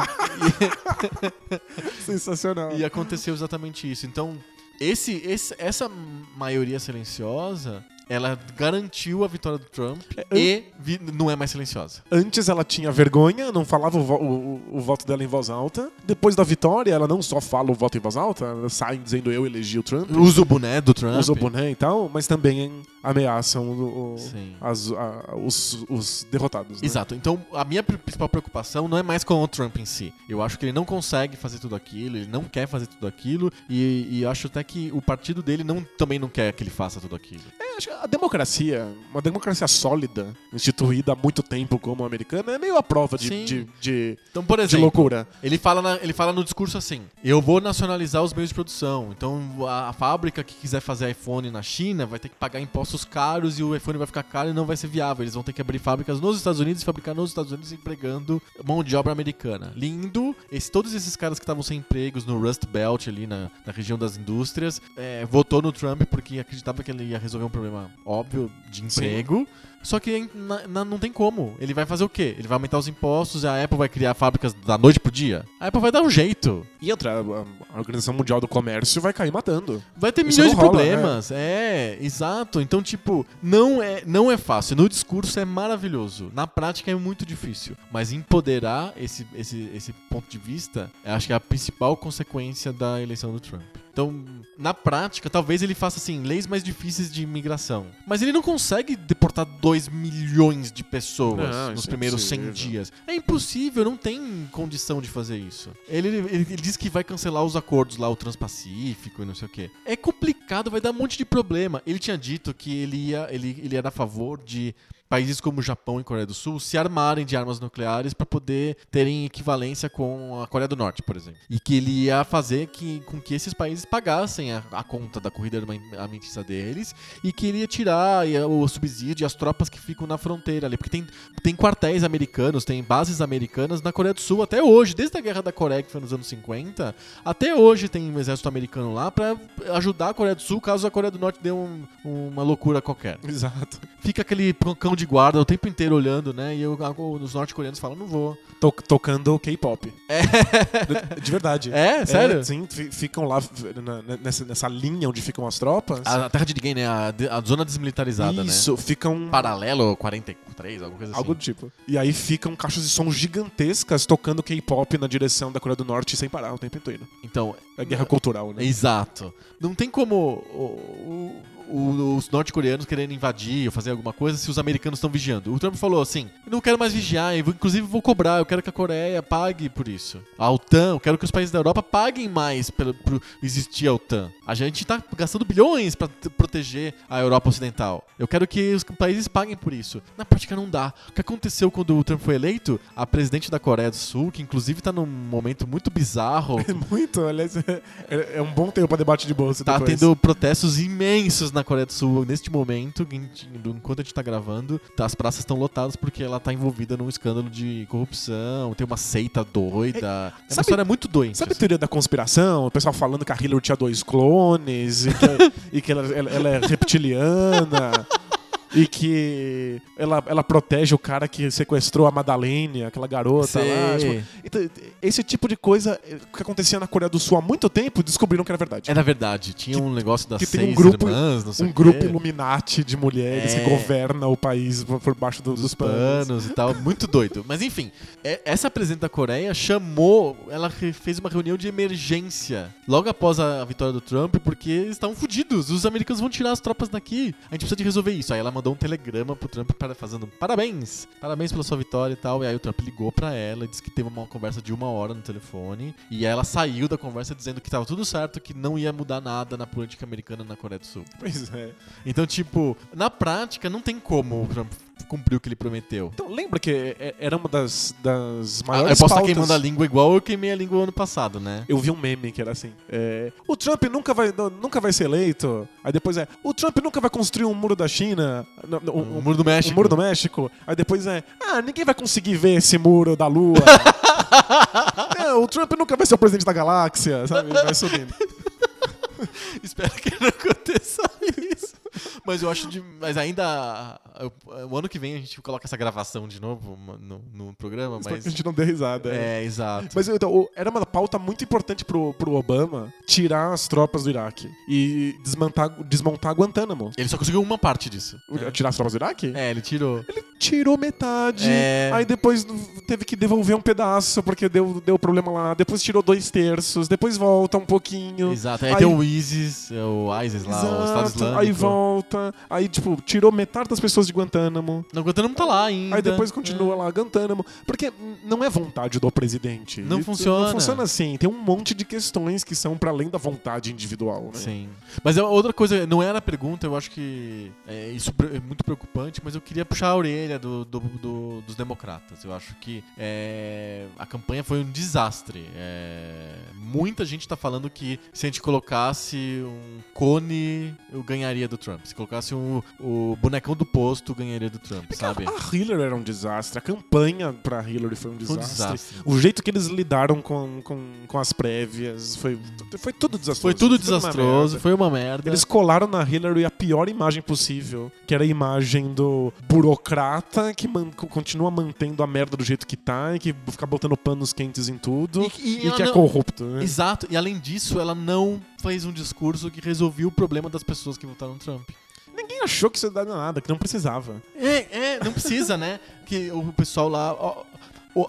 Sensacional. e aconteceu exatamente isso. Então, esse, esse- essa maioria silenciosa, ela garantiu a vitória do Trump É, e vi- não é mais silenciosa. Antes ela tinha vergonha, não falava o, vo- o- o voto dela em voz alta. Depois da vitória, ela não só fala o voto em voz alta, ela sai dizendo eu elegi o Trump, Usa o boné do Trump. usa o boné e tal, mas também ameaçam o- as- a- os, os derrotados. né? Exato. Então, a minha pri- principal preocupação não é mais com o Trump em si. Eu acho que ele não consegue fazer tudo aquilo, ele não quer fazer tudo aquilo, e, e acho até que o partido dele não, também não quer que ele faça tudo aquilo. É, acho que a democracia, uma democracia sólida, instituída há muito tempo como a americana, é meio a prova de, de, de, Então, por de exemplo, loucura. Ele fala, na- ele fala no discurso assim: eu vou nacionalizar os meios de produção. Então a, a fábrica que quiser fazer iPhone na China vai ter que pagar impostos caros e o iPhone vai ficar caro e não vai ser viável. Eles vão ter que abrir fábricas nos Estados Unidos e fabricar nos Estados Unidos empregando mão de obra americana. Lindo. Esse- todos esses caras que estavam sem empregos no Rust Belt ali na, na região das indústrias é, votou no Trump porque acreditava que ele ia resolver um problema óbvio de emprego. Só que na- na- não tem como. Ele vai fazer o quê? Ele vai aumentar os impostos e a Apple vai criar fábricas da noite pro dia? A Apple vai dar um jeito. E outra, a, Organização Mundial do Comércio vai cair matando. Vai ter milhões de rola, problemas. É, exato. Então, tipo, não é, não é fácil. No discurso é maravilhoso. Na prática é muito difícil. Mas empoderar esse, esse, esse ponto de vista, acho que é a principal consequência da eleição do Trump. Então, na prática, talvez ele faça assim, leis mais difíceis de imigração. Mas ele não consegue deportar 2 milhões de pessoas Não, nos é primeiros 100 impossível. dias. É impossível, não tem condição de fazer isso. Ele, ele, ele diz que vai cancelar os acordos lá, o Transpacífico e não sei o quê. É complicado, vai dar um monte de problema. Ele tinha dito que ele, ia, ele, ele era a favor de países como o Japão e Coreia do Sul se armarem de armas nucleares para poder terem equivalência com a Coreia do Norte, por exemplo. E que ele ia fazer que, com que esses países pagassem a, a conta da corrida armamentista deles e que ele ia tirar ia, o subsídio e as tropas que ficam na fronteira ali. Porque tem, tem quartéis americanos, tem bases americanas na Coreia do Sul até hoje. Desde a Guerra da Coreia, que foi nos anos 50, até hoje tem um exército americano lá para ajudar a Coreia do Sul caso a Coreia do Norte dê um- uma loucura qualquer Exato. fica aquele cão de guarda o tempo inteiro olhando, né? E eu- os norte-coreanos falam, não vou. To- tocando K-pop. De, de verdade. É? Sério? sim, fi- ficam lá na- nessa, nessa linha onde ficam as tropas. A, a terra de ninguém, né? A, a zona desmilitarizada, Isso, ficam. né? Paralelo 43, alguma coisa assim. Algo do tipo. E aí ficam caixas de som gigantescas tocando K-pop na direção da Coreia do Norte sem parar o tempo inteiro. Então, É guerra cultural, né? exato. Não tem como o- o- o- os norte-coreanos querendo invadir ou fazer alguma coisa se os americanos estão vigiando. O Trump falou assim: não quero mais vigiar, eu inclusive vou cobrar, eu quero que a Coreia pague por isso. A OTAN, eu quero que os países da Europa paguem mais pelo, por existir a OTAN. A gente tá gastando bilhões pra t- proteger a Europa Ocidental. Eu quero que os países paguem por isso. Na prática não dá. O que aconteceu quando o Trump foi eleito? A presidente da Coreia do Sul, que inclusive tá num momento muito bizarro, É muito, aliás, é, é- um bom tempo pra debate de bolsa Tá depois. tendo protestos imensos na Coreia do Sul neste momento, enquanto a gente tá gravando. Tá, as praças estão lotadas porque ela tá envolvida num escândalo de corrupção, tem uma seita doida. É, uma sabe- história muito doente. Sabe a assim. teoria da conspiração? O pessoal falando que a Hillary tinha dois clones e que, e que ela, ela- ela é reptiliana. E que ela, ela protege o cara que sequestrou a Madalene, aquela garota lá. Tipo, então, esse tipo de coisa eh, que acontecia na Coreia do Sul há muito tempo, descobriram que era verdade. Na verdade, tinha Que- um negócio das que tem um seis grupo- irmãs, não sei um grupo Illuminati de mulheres É. que governa o país por, baixo do- dos dos panos. panos e tal, muito doido. Mas enfim, é- essa presidente da Coreia chamou, ela fez uma reunião de emergência logo após a vitória do Trump, porque eles estavam fodidos. Os americanos vão tirar as tropas daqui. A gente precisa de resolver isso. Aí ela mandou um telegrama pro Trump para, fazendo parabéns, parabéns pela sua vitória e tal. E aí o Trump ligou pra ela e disse que teve uma conversa de uma hora no telefone. E ela saiu da conversa dizendo que tava tudo certo, que não ia mudar nada na política americana na Coreia do Sul. Pois é. Então, tipo, na prática não tem como o Trump cumprir o que ele prometeu. Então lembra que é- era uma das, das Ah, maiores eu posso estar pautas- queimando a língua igual eu queimei a língua ano passado, né? Eu vi um meme que era assim: é, o Trump nunca vai, não- nunca vai ser eleito. Aí depois é: o Trump nunca vai construir um muro da China. não, não, O muro do México. Um muro do México. Aí depois é: ah, ninguém vai conseguir ver esse muro da Lua. É, o Trump nunca vai ser o presidente da galáxia, sabe? Vai subindo. Espero que não aconteça isso. Mas eu acho de. Mas ainda. O ano que vem a gente coloca essa gravação de novo no, no programa, Espero mas. que a gente não dê risada. É, exato. Mas então, era uma pauta muito importante pro, pro Obama tirar as tropas do Iraque e desmontar, desmontar Guantánamo. Ele só conseguiu uma parte disso. Tirar as tropas do Iraque? É, ele tirou. tirou metade. É. Aí depois teve que devolver um pedaço porque deu, deu problema lá. Depois tirou dois terços. Depois volta um pouquinho. Exato. Aí, Aí- tem o ISIS, é o ISIS lá, o Estado Exato. Islâmico. Aí volta. Aí, tipo, tirou metade das pessoas de Guantánamo. Não, Guantánamo tá lá ainda. Aí depois continua lá Guantánamo. Porque não é vontade do presidente. Não Ele- funciona. Não funciona assim. Tem um monte de questões que são pra além da vontade individual, né? Sim. Mas é outra coisa, não era a pergunta, eu acho que é, isso é muito preocupante, mas eu queria puxar a orelha do, do- do- dos democratas. Eu acho que é, a campanha foi um desastre. É, muita gente tá falando que se a gente colocasse um cone, eu ganharia do Trump. Se colocasse um- o bonecão do posto, ganharia do Trump, sabe? A Hillary era um desastre. A campanha pra Hillary foi um Foi um desastre. desastre. O jeito que eles lidaram com, com, com as prévias foi, foi tudo desastroso. Foi tudo uma desastroso, merda. foi uma merda. Eles colaram na Hillary a pior imagem possível, que era a imagem do burocrata que man- continua mantendo a merda do jeito que tá e que fica botando panos quentes em tudo E- e e, que é não- corrupto. Né? Exato, e além disso, ela não fez um discurso que resolvia o problema das pessoas que votaram no Trump. Ninguém achou que isso ia dar nada, que não precisava. É, é, não precisa, né? Que o pessoal lá. ó,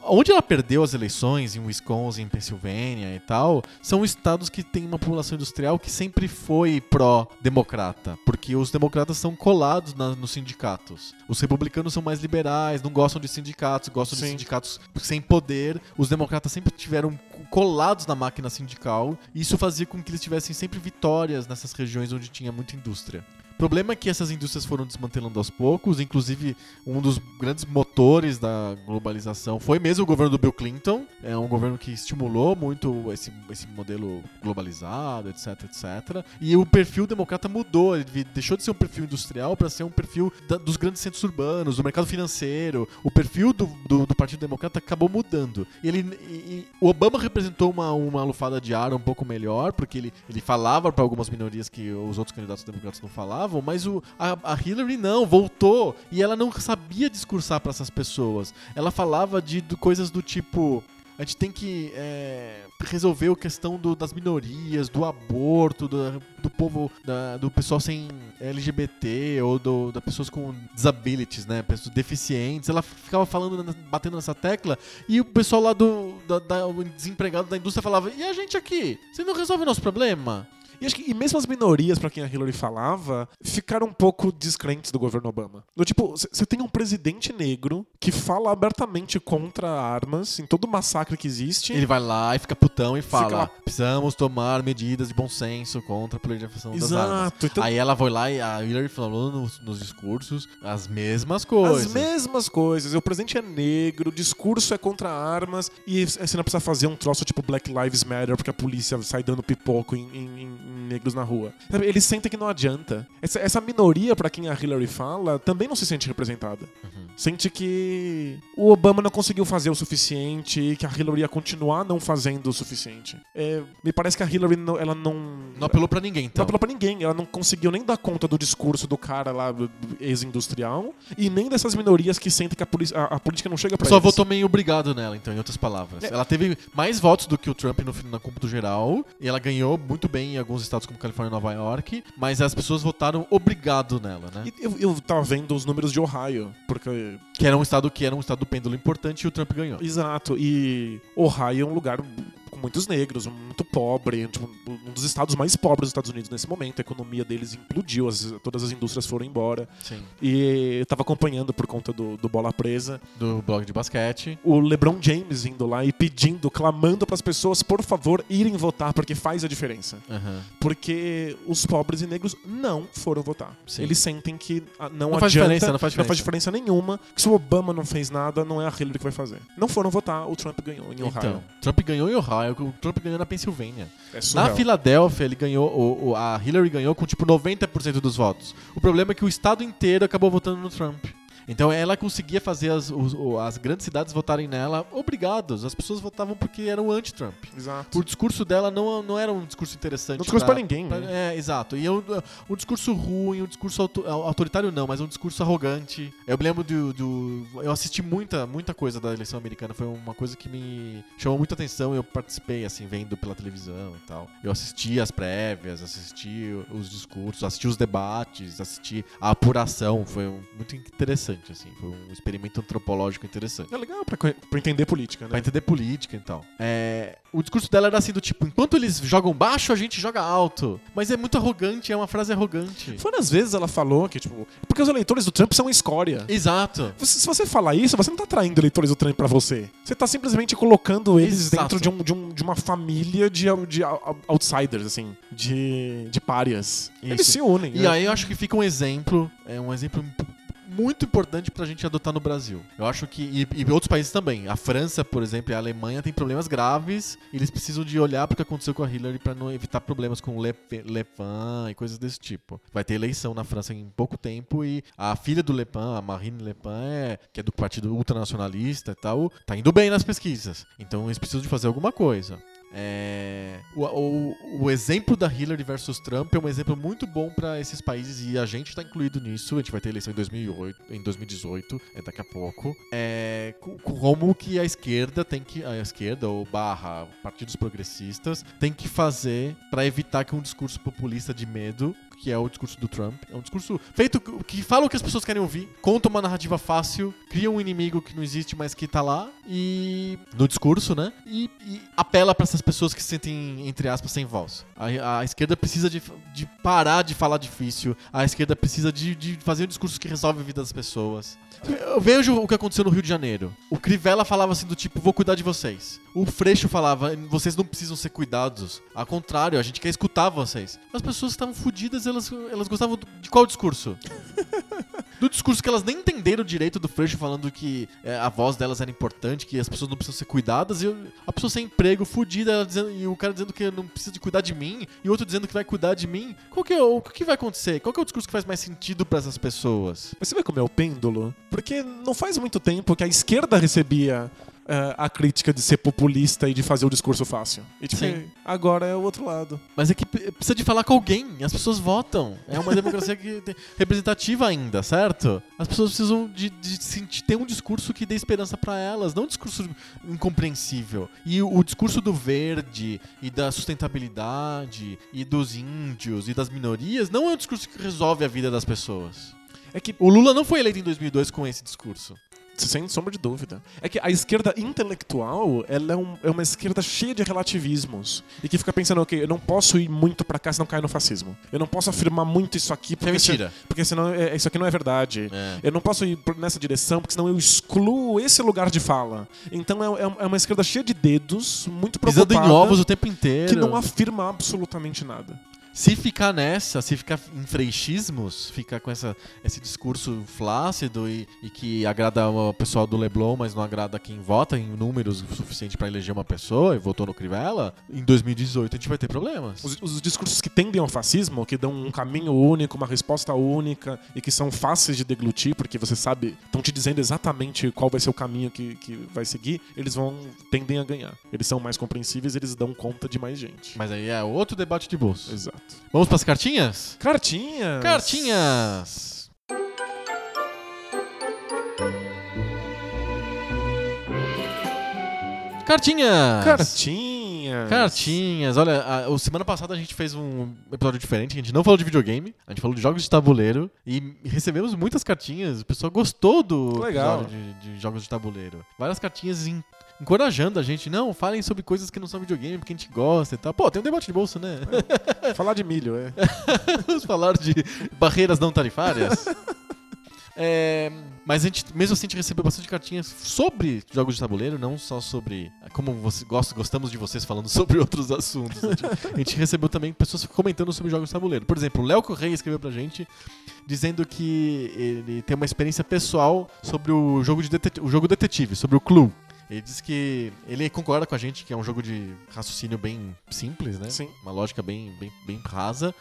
Onde ela perdeu as eleições, em Wisconsin, em Pensilvânia e tal, são estados que têm uma população industrial que sempre foi pró-democrata, porque os democratas são colados na- nos sindicatos. Os republicanos são mais liberais, não gostam de sindicatos, gostam de Sim. sindicatos sem poder. Os democratas sempre tiveram colados na máquina sindical, e isso fazia com que eles tivessem sempre vitórias nessas regiões onde tinha muita indústria. Problema é que essas indústrias foram desmantelando aos poucos, inclusive um dos grandes motores da globalização foi mesmo o governo do Bill Clinton. É um governo que estimulou muito esse, esse modelo globalizado, etc, etc. E o perfil democrata mudou, ele deixou de ser um perfil industrial para ser um perfil da- dos grandes centros urbanos, do mercado financeiro. O perfil do, do, do Partido Democrata acabou mudando. Ele, e o Obama representou uma, uma lufada de ar um pouco melhor, porque ele, ele falava para algumas minorias que os outros candidatos democratas não falavam, mas o, a, a Hillary não, voltou e ela não sabia discursar para essas pessoas. Ela falava de, de coisas do tipo. A gente tem que é, resolver a questão do- das minorias, do aborto, do, do povo, da- do pessoal sem LGBT ou do, das pessoas com disabilities, né? Pessoas deficientes. Ela ficava falando, batendo nessa tecla e o pessoal lá do da, da- desempregado da indústria falava: e a gente aqui? Você não resolve o nosso problema? E acho que e mesmo as minorias pra quem a Hillary falava ficaram um pouco descrentes do governo Obama. Do tipo, você tem um presidente negro que fala abertamente contra armas em todo o massacre que existe. Ele vai lá e fica putão e fala: lá. precisamos tomar medidas de bom senso contra a proliferação das armas. Então, Aí ela foi lá e a Hillary falou nos, nos discursos as mesmas coisas. As mesmas coisas. O presidente é negro, o discurso é contra armas e você não precisa fazer um troço tipo Black Lives Matter porque a polícia sai dando pipoco em- em- em negros na rua. Sabe, Eles sentem que não adianta. Essa, essa minoria, pra quem a Hillary fala, também não se sente representada. Sente que o Obama não conseguiu fazer o suficiente e que a Hillary ia continuar não fazendo o suficiente. É, me parece que a Hillary não, ela não. Não apelou pra ninguém, então. Não apelou pra ninguém. Ela não conseguiu nem dar conta do discurso do cara lá, ex-industrial, e nem dessas minorias que sentem que a, a- a política não chega pra Só eles. votou meio obrigado nela, então, em outras palavras. É. Ela teve mais votos do que o Trump no, na cômputo geral, e ela ganhou muito bem em alguns estados como Califórnia e Nova York, mas as pessoas votaram obrigado nela, né? Eu, eu tava vendo os números de Ohio, porque. Que era um estado que era um estado do pêndulo importante e o Trump ganhou. Exato, e Ohio é um lugar muitos negros, muito pobre, tipo, um dos estados mais pobres dos Estados Unidos nesse momento. A economia deles implodiu, as- todas as indústrias foram embora. Sim. E eu tava acompanhando por conta do, do Bola Presa Do blog de basquete. o LeBron James indo lá e pedindo, clamando pras pessoas, por favor, irem votar, porque faz a diferença. Aham. Porque os pobres e negros não foram votar. Sim. Eles sentem que ah, não, Não faz adianta, diferença, não faz diferença. diferença nenhuma, que se o Obama não fez nada, não é a Hillary que vai fazer. Não foram votar, o Trump ganhou em Ohio. Então, Trump ganhou em Ohio, o Trump ganhou na Pensilvânia. é. Na Filadélfia, ele ganhou, o, o- a Hillary ganhou com tipo 90% dos votos. O problema é que o estado inteiro acabou votando no Trump. Então ela conseguia fazer as, os- as grandes cidades votarem nela obrigados. As pessoas votavam porque eram anti-Trump. Exato. O discurso dela não, não era um discurso interessante. Não discurso pra ninguém, pra- né? É, exato. E é um, um discurso ruim, um discurso auto- autoritário não, mas um discurso arrogante. Eu me lembro do, do- Eu assisti muita, muita coisa da eleição americana. Foi uma coisa que me chamou muita atenção. Eu participei, assim, vendo pela televisão e tal. Eu assisti as prévias, assisti os discursos, assisti os debates, assisti a apuração. Foi muito interessante. Interessante, assim. Foi um experimento antropológico interessante. É legal pra, pra entender política, né? Pra entender política e tal. É, o discurso dela era assim do tipo, enquanto eles jogam baixo, a gente joga alto. Mas é muito arrogante, é uma frase arrogante. Várias vezes ela falou que, tipo, porque os eleitores do Trump são escória. Exato. Você- se você falar isso, você não tá traindo eleitores do Trump pra você. Você tá simplesmente colocando eles Exato. dentro de, um, de, um- de uma família de, de out- outsiders, assim, de, de párias. Eles Isso. se unem. E né? aí eu acho que fica um exemplo, é um exemplo muito importante pra gente adotar no Brasil. Eu acho que. E, e outros países também. A França, por exemplo, e a Alemanha têm problemas graves. Eles precisam de olhar pro que aconteceu com a Hillary pra não evitar problemas com Le, Le Pen e coisas desse tipo. Vai ter eleição na França em pouco tempo e a filha do Le Pen, a Marine Le Pen, é, que é do partido ultranacionalista e tal, tá indo bem nas pesquisas. Então eles precisam de fazer alguma coisa. É, o, o- o exemplo da Hillary versus Trump é um exemplo muito bom para esses países e a gente está incluído nisso. A gente vai ter eleição em 2008, em 2018, é daqui a pouco. É, co- como que a esquerda tem que a esquerda ou barra partidos progressistas tem que fazer para evitar que um discurso populista de medo que é o discurso do Trump. É um discurso feito que- fala o que as pessoas querem ouvir, conta uma narrativa fácil, cria um inimigo que não existe, mas que tá lá e no discurso, né? E, e apela para essas pessoas que se sentem entre aspas sem voz. A, a esquerda precisa de, de parar de falar difícil. A esquerda precisa de, de fazer um discurso que resolve a vida das pessoas. Eu vejo o que aconteceu no Rio de Janeiro. O Crivella falava assim do tipo, vou cuidar de vocês. O Freixo falava, vocês não precisam ser cuidados. Ao contrário, a gente quer escutar vocês. As pessoas estavam fodidas, elas, elas gostavam de qual discurso? do discurso que elas nem entenderam direito do Freixo falando que é, a voz delas era importante, que as pessoas não precisam ser cuidadas, e a pessoa sem emprego, dizendo- e o cara dizendo que não precisa de cuidar de mim, e outro dizendo que vai cuidar de mim. Qual que é, o que vai acontecer? Qual que é o discurso que faz mais sentido pra essas pessoas? Mas você vê como é o pêndulo? Porque não faz muito tempo que a esquerda recebia eh, a crítica de ser populista e de fazer o discurso fácil. E tipo, Sim. agora é o outro lado. Mas é que precisa de falar com alguém. As pessoas votam. É uma democracia que tem- representativa ainda, certo? As pessoas precisam de, de sentir, ter um discurso que dê esperança pra elas, não um discurso incompreensível. E o, o discurso do verde e da sustentabilidade e dos índios e das minorias não é um discurso que resolve a vida das pessoas. É que, O Lula não foi eleito em 2002 com esse discurso. Sem sombra de dúvida, é que a esquerda intelectual, ela é, um- é uma esquerda cheia de relativismos. E que fica pensando, ok, eu não posso ir muito pra cá senão caio no fascismo. Eu não posso afirmar muito isso aqui É porque, se- mentira. porque senão é- isso aqui não é verdade. É. Eu não posso ir nessa direção, porque senão eu excluo esse lugar de fala. Então é, é- é uma esquerda cheia de dedos, muito Pisando preocupada, em ovos o tempo inteiro. que não afirma absolutamente nada. Se ficar nessa, se ficar em freixismos, ficar com essa, esse discurso flácido e, e que agrada o pessoal do Leblon, mas não agrada quem vota em números o suficiente pra eleger uma pessoa e votou no Crivella, em 2018 a gente vai ter problemas. Os, os discursos que tendem ao fascismo, que dão um caminho único, uma resposta única e que são fáceis de deglutir, porque você sabe, estão te dizendo exatamente qual vai ser o caminho que, que vai seguir, eles vão tendem a ganhar. Eles são mais compreensíveis, eles dão conta de mais gente. Mas aí é outro debate de bolso. Exato. Vamos pras cartinhas? Cartinhas. Cartinhas! Cartinhas! Cartinhas. Cartinhas, olha, a, o- semana passada a gente fez um episódio diferente, a gente não falou de videogame, a gente falou de jogos de tabuleiro e recebemos muitas cartinhas, o pessoal gostou do Legal. episódio de, de jogos de tabuleiro. Várias cartinhas en- encorajando a gente, não, falem sobre coisas que não são videogame, porque a gente gosta e tal. Pô, tem um debate de bolso, né? Falar de milho, é. Vamos falar de barreiras não tarifárias. É, mas a gente, mesmo assim, a gente recebeu bastante cartinhas sobre jogos de tabuleiro, não só sobre como você gosta, gostamos de vocês falando sobre outros assuntos. A gente, a gente recebeu também pessoas comentando sobre jogos de tabuleiro. Por exemplo, o Léo Correia escreveu pra gente dizendo que ele tem uma experiência pessoal sobre o jogo, de detet- o jogo detetive, sobre o Clue. Ele diz que ele concorda com a gente que é um jogo de raciocínio bem simples, né? Sim. Uma lógica bem, bem, bem rasa.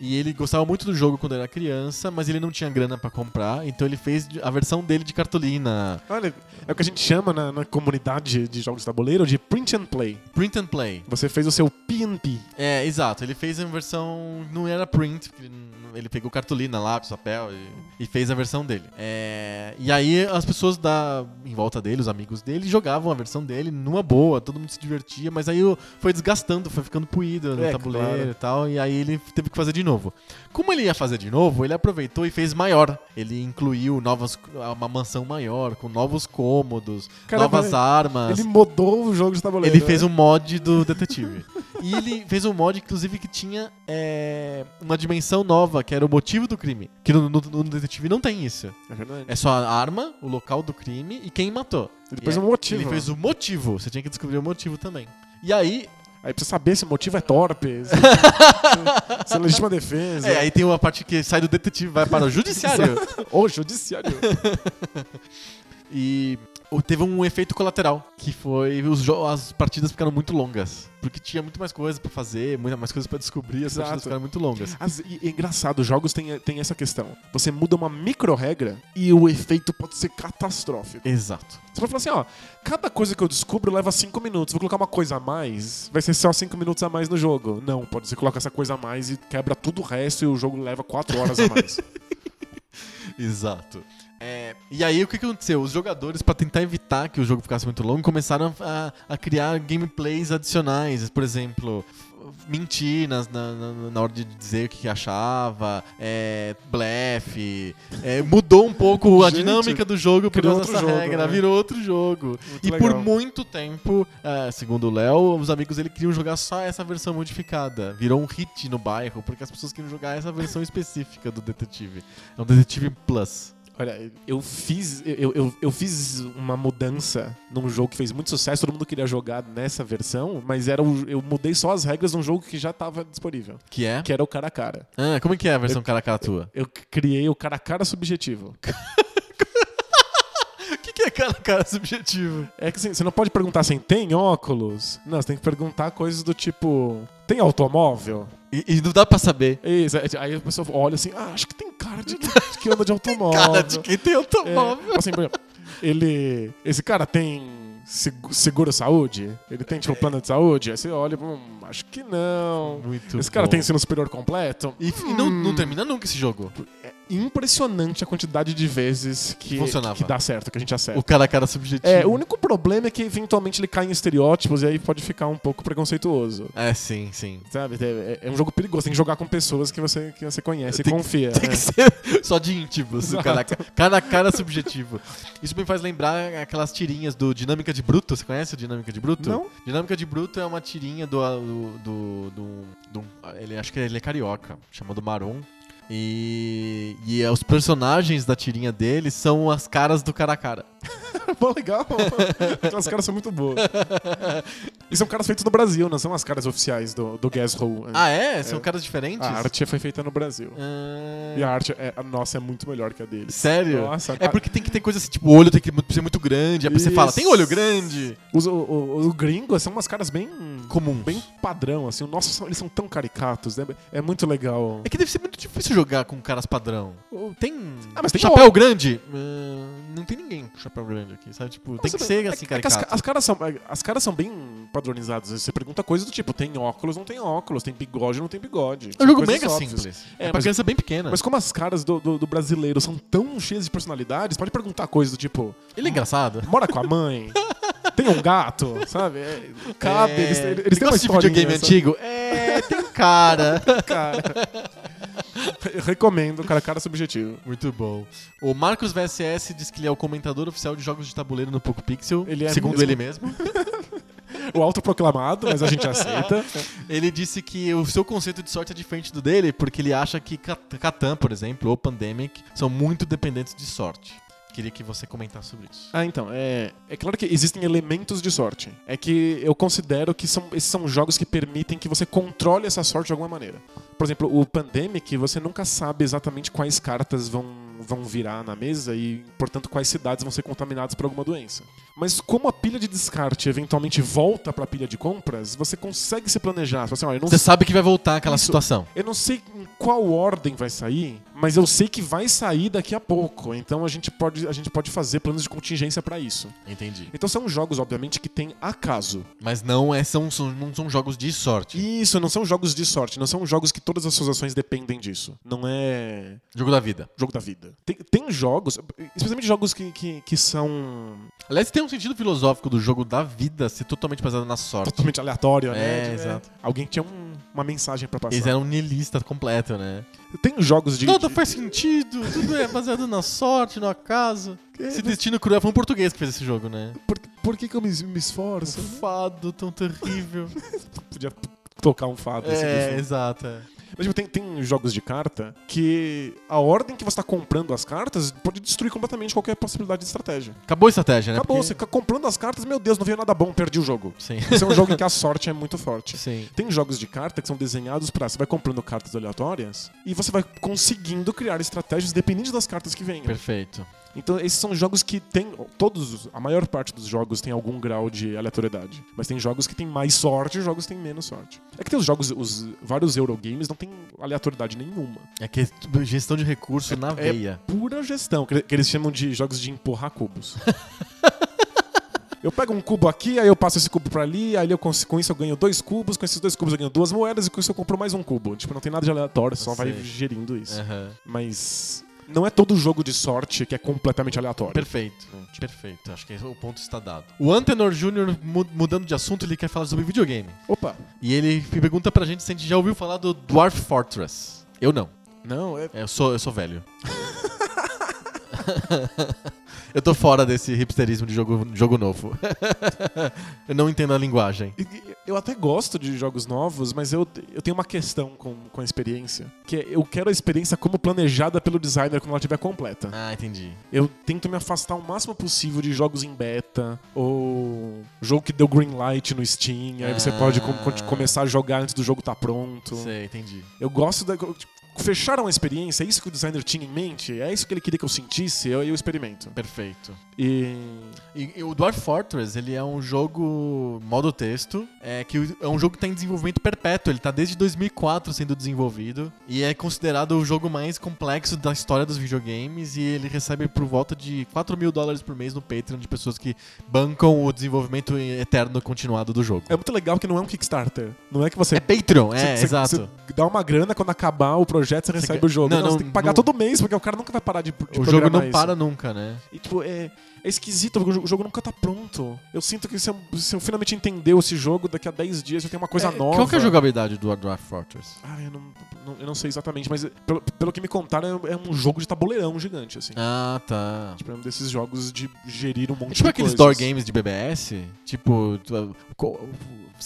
E ele gostava muito do jogo quando era criança, mas ele não tinha grana pra comprar, então ele fez a versão dele de cartolina. Olha, é o que a gente chama na, na comunidade de jogos de tabuleiro de print and play. Print and play. Você fez o seu PNP. É, exato. Ele fez a versão. Não era print, porque não ele pegou cartolina, lápis, papel e, e fez a versão dele. É, e aí as pessoas da, em volta dele, os amigos dele, jogavam a versão dele numa boa, todo mundo se divertia, mas aí foi desgastando, foi ficando puído no É, tabuleiro claro. e tal, e aí ele teve que fazer de novo. Como ele ia fazer de novo, ele aproveitou e fez maior. Ele incluiu novas, uma mansão maior, com novos cômodos, Caramba, novas armas. Ele mudou o jogo de tabuleiro. Ele fez né? um mod do detetive. e ele fez um mod, inclusive, que tinha é, uma dimensão nova, que era o motivo do crime. Que no, no- no detetive não tem isso. É verdade. É só a arma, o local do crime e quem matou. Ele E fez é- um motivo. Ele fez o motivo. Você tinha que descobrir o motivo também. E aí, Aí precisa saber se o motivo é torpe, se, se é legítima defesa. é, aí tem uma parte que sai do detetive e vai para o judiciário. Ou judiciário. E o- teve um efeito colateral, que foi as partidas ficaram muito longas. Porque tinha muito mais coisa pra fazer, muita mais coisas pra descobrir, as Exato. partidas ficaram muito longas. As- e é engraçado, os jogos têm, têm essa questão. Você muda uma micro-regra e o efeito pode ser catastrófico. Exato. Você pode falar assim, ó, cada coisa que eu descubro leva 5 minutos. Vou colocar uma coisa a mais, vai ser só 5 minutos a mais no jogo. Não, pode ser coloca essa coisa a mais e quebra tudo o resto e o jogo leva 4 horas a mais. Exato. É, e aí o que que aconteceu? Os jogadores, pra tentar evitar que o jogo ficasse muito longo, começaram a, a criar gameplays adicionais. Por exemplo, mentir na, na, na hora de dizer o que achava, é, blefe. é, mudou um pouco a Gente, dinâmica do jogo por causa dessa jogo, regra. né? Virou outro jogo. Muito e por legal. muito tempo, é, segundo o Léo, os amigos dele queriam jogar só essa versão modificada. Virou um hit no bairro, porque as pessoas queriam jogar essa versão específica do Detetive. É um Detetive Plus. Olha, eu fiz, eu, eu, eu fiz uma mudança num jogo que fez muito sucesso, todo mundo queria jogar nessa versão, mas era o- eu mudei só as regras de um jogo que já estava disponível, Que é? que era o cara a cara. Ah, como é que é a versão cara a cara tua? Eu criei o cara a cara subjetivo. O que, é cara a cara subjetivo? É que assim, você não pode perguntar assim, tem óculos? Não, você tem que perguntar coisas do tipo, tem automóvel? E, e não dá pra saber. Isso, é, aí a pessoa olha assim, ah, acho que tem cara de que, de que anda de automóvel. Cara de quem tem É, automóvel. assim, por exemplo, ele. Esse cara tem seg- seguro saúde? Ele tem, tipo, plano de saúde? Aí você olha, hum, acho que não. Muito Esse cara bom. tem ensino superior completo? E, e não, não termina nunca esse jogo. É impressionante a quantidade de vezes que, Funcionava. que dá certo, que a gente acerta. O cara a cara subjetivo. É, o único problema é que eventualmente ele cai em estereótipos e aí pode ficar um pouco preconceituoso. É, sim, sim. Sabe? É, é um jogo perigoso, tem que jogar com pessoas que você, que você conhece Tem e que- confia. Tem né? que ser só de íntimos. O cara, a ca- cara a cara subjetivo. Isso me faz lembrar aquelas tirinhas do Dinâmica de Bruto. Você conhece o Dinâmica de Bruto? Não? Dinâmica de Bruto é uma tirinha do. do, do, do- do- ele, acho que ele é carioca, chamado Maron. E, e é, os personagens da tirinha dele são as caras do cara a cara. Pô, legal. Aquelas caras são muito boas. E são caras feitos no Brasil, não são as caras oficiais do, do Guess Who. Ah, é? São É. caras diferentes? A arte foi feita no Brasil. Ah, E a arte, é, a nossa é muito melhor que a deles. Sério? Nossa, É porque tem que ter coisa assim, tipo, o olho tem que ser muito grande. Aí você fala, tem olho grande? Os, o, o, o gringo são umas caras bem Comuns. bem padrão, assim. Nossa, eles são tão caricatos, né? É muito legal. É que deve ser muito difícil jogar com caras padrão. Tem. Ah, mas tem chapéu ó- grande? Ah, não tem ninguém com chapéu grande aqui, sabe? Tipo, tem que ser é- assim, é as, as caras são, as caras são bem padronizadas. Você pergunta coisas do tipo, tem óculos, não tem óculos, tem bigode, não tem bigode. É um jogo mega óbvias. simples. É, É, pra mas- criança bem pequena. Mas como as caras do, do, do brasileiro são tão cheias de personalidades, pode perguntar coisas do tipo, Ele é engraçado. mora com a mãe, tem um gato, sabe? É, cabe, É, eles, eles ele têm uma videogame sabe? antigo? É, tem cara. Cara. Recomendo, cara, cara subjetivo. Muito bom. O Marcos VSS diz que ele é o comentador oficial de jogos de tabuleiro no Poco Pixel. Ele é segundo mesmo? ele mesmo. O autoproclamado, mas a gente aceita. Ele disse que o seu conceito de sorte é diferente do dele, porque ele acha que Cat- Catan, por exemplo, ou Pandemic, são muito dependentes de sorte. Queria que você comentasse sobre isso. Ah, então, é, é claro que existem elementos de sorte. É que eu considero que são, esses são jogos que permitem que você controle essa sorte de alguma maneira. Por exemplo, o Pandemic, você nunca sabe exatamente quais cartas vão, vão virar na mesa e, portanto, quais cidades vão ser contaminadas por alguma doença. Mas como a pilha de descarte eventualmente volta pra pilha de compras, você consegue se planejar. Você, assim, eu não Você sabe que vai voltar aquela Isso. situação. eu não sei em qual ordem vai sair, mas eu sei que vai sair daqui a pouco. Então a gente pode, a gente pode fazer planos de contingência pra isso. Entendi. Então são jogos, obviamente, que tem acaso. Mas não, é, são, são- não são jogos de sorte. Isso, não são jogos de sorte, não são jogos que todas as suas ações dependem disso. Não é Jogo da vida. jogo da vida. Tem, tem jogos, especialmente jogos que, que, que são Aliás, tem um sentido filosófico do jogo da vida ser totalmente baseado na sorte. totalmente aleatórios, né? É, De- exato. Alguém tinha um- uma mensagem pra passar. Eles eram niilista completo, né? Tem jogos de. Nada de- faz sentido, tudo é baseado na sorte, no acaso. Esse mas- destino cruel foi um português que fez esse jogo, né? Por, por que, que eu me, me Um esforço? fado tão terrível. Podia tocar um fado. assim, é, fundo. exato. é. Mas tipo, tem, tem jogos de carta que a ordem que você tá comprando as cartas pode destruir completamente qualquer possibilidade de estratégia. Acabou a estratégia, né? Acabou, Porque- você fica comprando as cartas, meu Deus, não veio nada bom, perdi o jogo. Sim. Esse é um jogo em que a sorte é muito forte. Sim. Tem jogos de carta que são desenhados pra. Você vai comprando cartas aleatórias e você vai conseguindo criar estratégias dependendo das cartas que venham. Perfeito. Então, esses são jogos que tem. Todos, os- a maior parte dos jogos tem algum grau de aleatoriedade. Mas tem jogos que tem mais sorte e jogos que tem menos sorte. É que tem os jogos, os vários Eurogames não tem aleatoriedade nenhuma. É que é gestão de recurso na é- veia. Pura gestão, que, eles chamam de jogos de empurrar cubos. Eu pego um cubo aqui, aí eu passo esse cubo pra ali, aí eu com isso eu ganho dois cubos, com esses dois cubos eu ganho duas moedas e com isso eu compro mais um cubo. Tipo, não tem nada de aleatório, só vai gerindo isso. Aham. Mas não é todo jogo de sorte que é completamente aleatório. Perfeito. Perfeito. Acho que o ponto está dado. O Antenor Jr., mu- mudando de assunto, ele quer falar sobre videogame. Opa, E ele pergunta pra gente se a gente já ouviu falar do Dwarf Fortress. Eu não. não, é. Eu sou, eu sou velho. eu tô fora desse hipsterismo de jogo, jogo novo. eu não entendo a linguagem. Eu até gosto de jogos novos, mas eu, eu tenho uma questão com, com a experiência. Que é, eu quero a experiência como planejada pelo designer quando ela estiver completa. Ah, entendi. Eu tento me afastar o máximo possível de jogos em beta, ou jogo que deu green light no Steam, aí você Ah. pode com- começar a jogar antes do jogo tá pronto. Sei, entendi. Eu gosto da. tipo, fecharam a experiência, é isso que o designer tinha em mente, é isso que ele queria que eu sentisse, eu, eu experimento. Perfeito. E. E, e o Dwarf Fortress, ele é um jogo modo texto, é que é um jogo que está em desenvolvimento perpétuo, ele tá desde 2004 sendo desenvolvido e é considerado o jogo mais complexo da história dos videogames e ele recebe por volta de 4 mil dólares por mês no Patreon de pessoas que bancam o desenvolvimento eterno continuado do jogo. É muito legal que não é um Kickstarter. Não é que você. É Patreon, é, você- exato. você dá uma grana quando acabar o projeto, você recebe quer- o jogo. Não, Não, não, você tem que pagar não- todo mês, porque o cara nunca vai parar de, de o jogo não isso. para nunca, né? E, tipo, é, é esquisito, porque o jogo- nunca tá pronto. Eu sinto que se eu, se eu finalmente entender esse jogo, daqui a 10 dias eu tenho uma coisa É, nova. Qual que é a jogabilidade do Dwarf Fortress? Ah, eu não, não- eu não sei exatamente, mas pelo, pelo que me contaram, é um jogo de tabuleirão gigante, assim. Ah, tá. Tipo, é um desses jogos de gerir um monte É tipo de aqueles coisas. door games de BBS, tipo,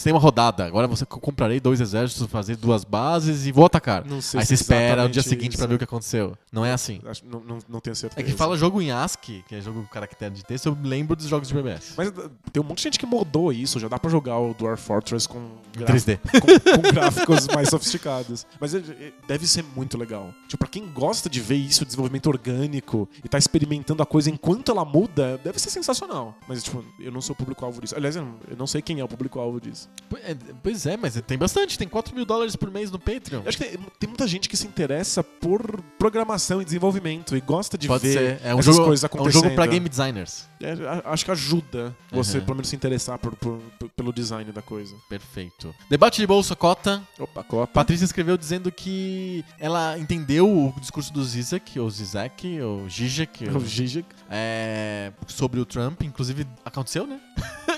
tem uma rodada, agora você co- comprarei dois exércitos, fazer duas bases e vou atacar. Não sei Aí você espera o dia seguinte pra isso. ver o que aconteceu. Não é assim. Acho- não, não, não tenho certeza. É que fala jogo em ASCII, que é jogo com caractere de texto, eu lembro dos jogos de BBS. Mas uh, tem um monte de gente que mudou isso, já dá pra jogar o Dwarf Fortress com, gra- 3D. com, com gráficos mais sofisticados. Mas ele- ele deve ser muito legal. Tipo, pra quem gosta de ver isso, desenvolvimento orgânico, e tá experimentando a coisa enquanto ela muda, deve ser sensacional. Mas, tipo, eu não sou o público-alvo disso. Aliás, eu não sei quem é o público-alvo disso. Po- Pois é, mas tem bastante, tem 4 mil dólares por mês no Patreon. Eu acho que tem, tem muita gente que se interessa por programação e desenvolvimento e gosta de Pode ver ser. É um essas jogo, coisas é um acontecendo. jogo pra game designers. É, acho que ajuda você, Uhum. pelo menos, se interessar por- por- pelo design da coisa. Perfeito. Debate de bolsa cota. Opa, Copa. Patrícia escreveu dizendo que ela entendeu o discurso do Zizek, ou Zizek, ou Zizek, O Zizek. é, sobre o Trump. Inclusive, aconteceu, né?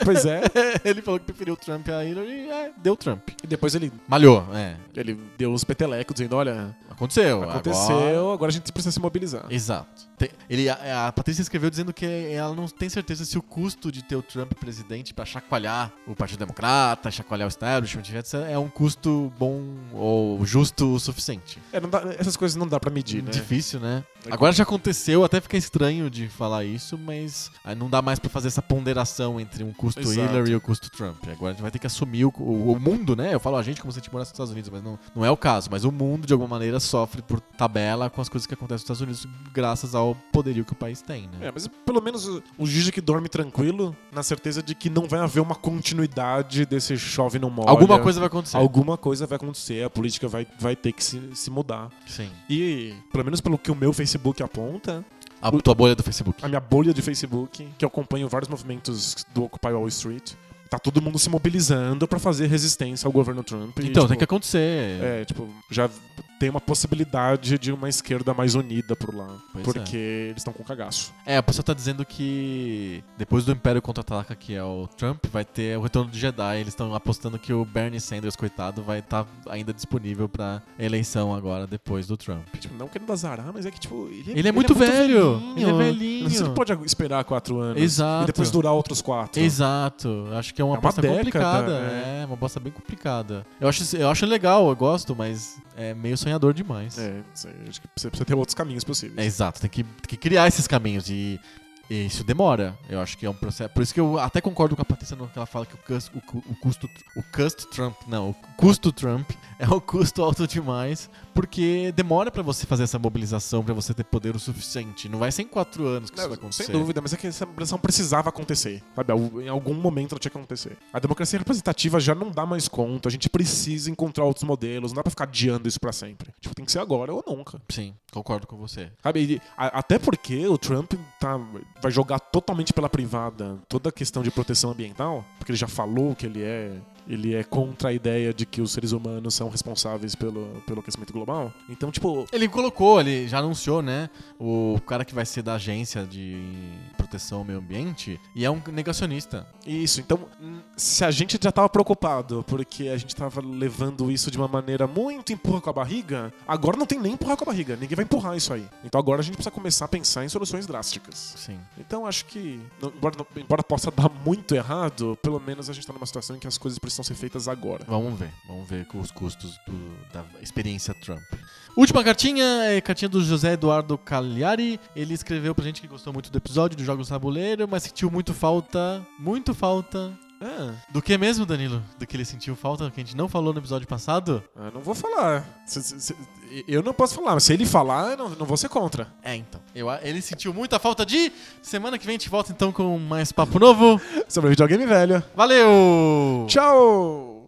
Pois é. ele falou que preferiu o Trump a Hillary e é, deu Trump. E depois ele, Malhou, é. ele deu uns petelecos dizendo, olha, Aconteceu. aconteceu, agora- agora... a gente precisa se mobilizar. Exato. Ele, a, a Patrícia escreveu dizendo que ela não tem certeza se o custo de ter o Trump presidente pra chacoalhar o Partido Democrata, chacoalhar o establishment, etc., é um custo bom ou justo o suficiente. É, dá- essas coisas não dá pra medir, né? Difícil, né? É Agora já aconteceu, até fica estranho de falar isso, mas aí não dá mais pra fazer essa ponderação entre um custo Exato. Hillary e o custo Trump. Agora a gente vai ter que assumir o, o- o mundo, né? Eu falo a gente como se a gente morasse nos Estados Unidos, mas não, não é o caso. Mas o mundo, de alguma maneira, sofre por tabela com as coisas que acontecem nos Estados Unidos, graças ao poderio que o país tem, né? É, mas pelo menos o- o Gigi que dorme tranquilo, na certeza de que não vai haver uma continuidade desse chove não molha. Alguma coisa vai acontecer. Alguma coisa vai acontecer, a política vai, vai ter que se, se mudar. Sim. E, pelo menos pelo que o meu Facebook aponta, A tua bolha do Facebook. a minha bolha de Facebook, que eu acompanho vários movimentos do Occupy Wall Street, tá todo mundo se mobilizando pra fazer resistência ao governo Trump. e, Então, tipo, tem que acontecer. É, tipo, já tem uma possibilidade de uma esquerda mais unida por lá. Pois porque eles estão com cagaço. É, a pessoa tá dizendo que depois do Império Contra-Ataca, que é o Trump, vai ter o Retorno do Jedi. Eles estão apostando que o Bernie Sanders, coitado, vai estar ainda disponível pra eleição agora, depois do Trump. Tipo, não querendo azarar, mas é que, tipo. Ele, Ele é muito velho. Ele é velhinho. Não se ele pode esperar quatro anos. Exato. E depois durar outros quatro. Exato. Acho que é uma É aposta complicada. é. É. uma aposta bem complicada. Eu acho, eu acho legal, eu gosto, mas é meio sonhador demais. É, acho que você precisa ter outros caminhos possíveis. É, exato, tem que, tem que criar esses caminhos e, e isso demora. Eu acho que é um processo. Por isso que eu até concordo com a Patrícia no que ela fala que o, cus- o, o custo. O custo Trump. Não, o custo Trump é um custo alto demais. Porque demora pra você fazer essa mobilização, pra você ter poder o suficiente. Não vai ser em quatro anos que isso vai Não, acontecer. sem dúvida, mas é que essa mobilização precisava acontecer. Sabe? Em algum momento ela tinha que acontecer. A democracia representativa já não dá mais conta, a gente precisa encontrar outros modelos, não dá pra ficar adiando isso pra sempre. Tipo, tem que ser agora ou nunca. Sim, concordo com você. Sabe? E a- até porque o Trump tá, vai jogar totalmente pela privada toda a questão de proteção ambiental, porque ele já falou que ele é. Ele é contra a ideia de que os seres humanos são responsáveis pelo, pelo aquecimento global. Então, tipo, Ele colocou, ele já anunciou, né? O cara que vai ser da agência de proteção ao meio ambiente e é um negacionista. Isso, então, hum, se a gente já tava preocupado porque a gente tava levando isso de uma maneira muito empurra com a barriga, agora não tem nem empurrar com a barriga, ninguém vai empurrar isso aí. Então agora a gente precisa começar a pensar em soluções drásticas. Sim. Então acho que, embora, embora possa dar muito errado, pelo menos a gente tá numa situação em que as coisas precisam ser feitas agora. Vamos ver. Vamos ver com os custos do- da experiência Trump. Última cartinha é cartinha do José Eduardo Cagliari. Ele escreveu pra gente que gostou muito do episódio do Jogos Tabuleiro, mas sentiu muito falta, muito falta. Ah, Do que mesmo, Danilo? Do que ele sentiu falta, que a gente não falou no episódio passado? eu não vou falar. Se- eu não posso falar, mas se ele falar, eu não, não vou ser contra. É, então. Eu, ele sentiu muita falta de. Semana que vem a gente volta então com mais papo novo. Sobre videogame velho. Valeu! Tchau!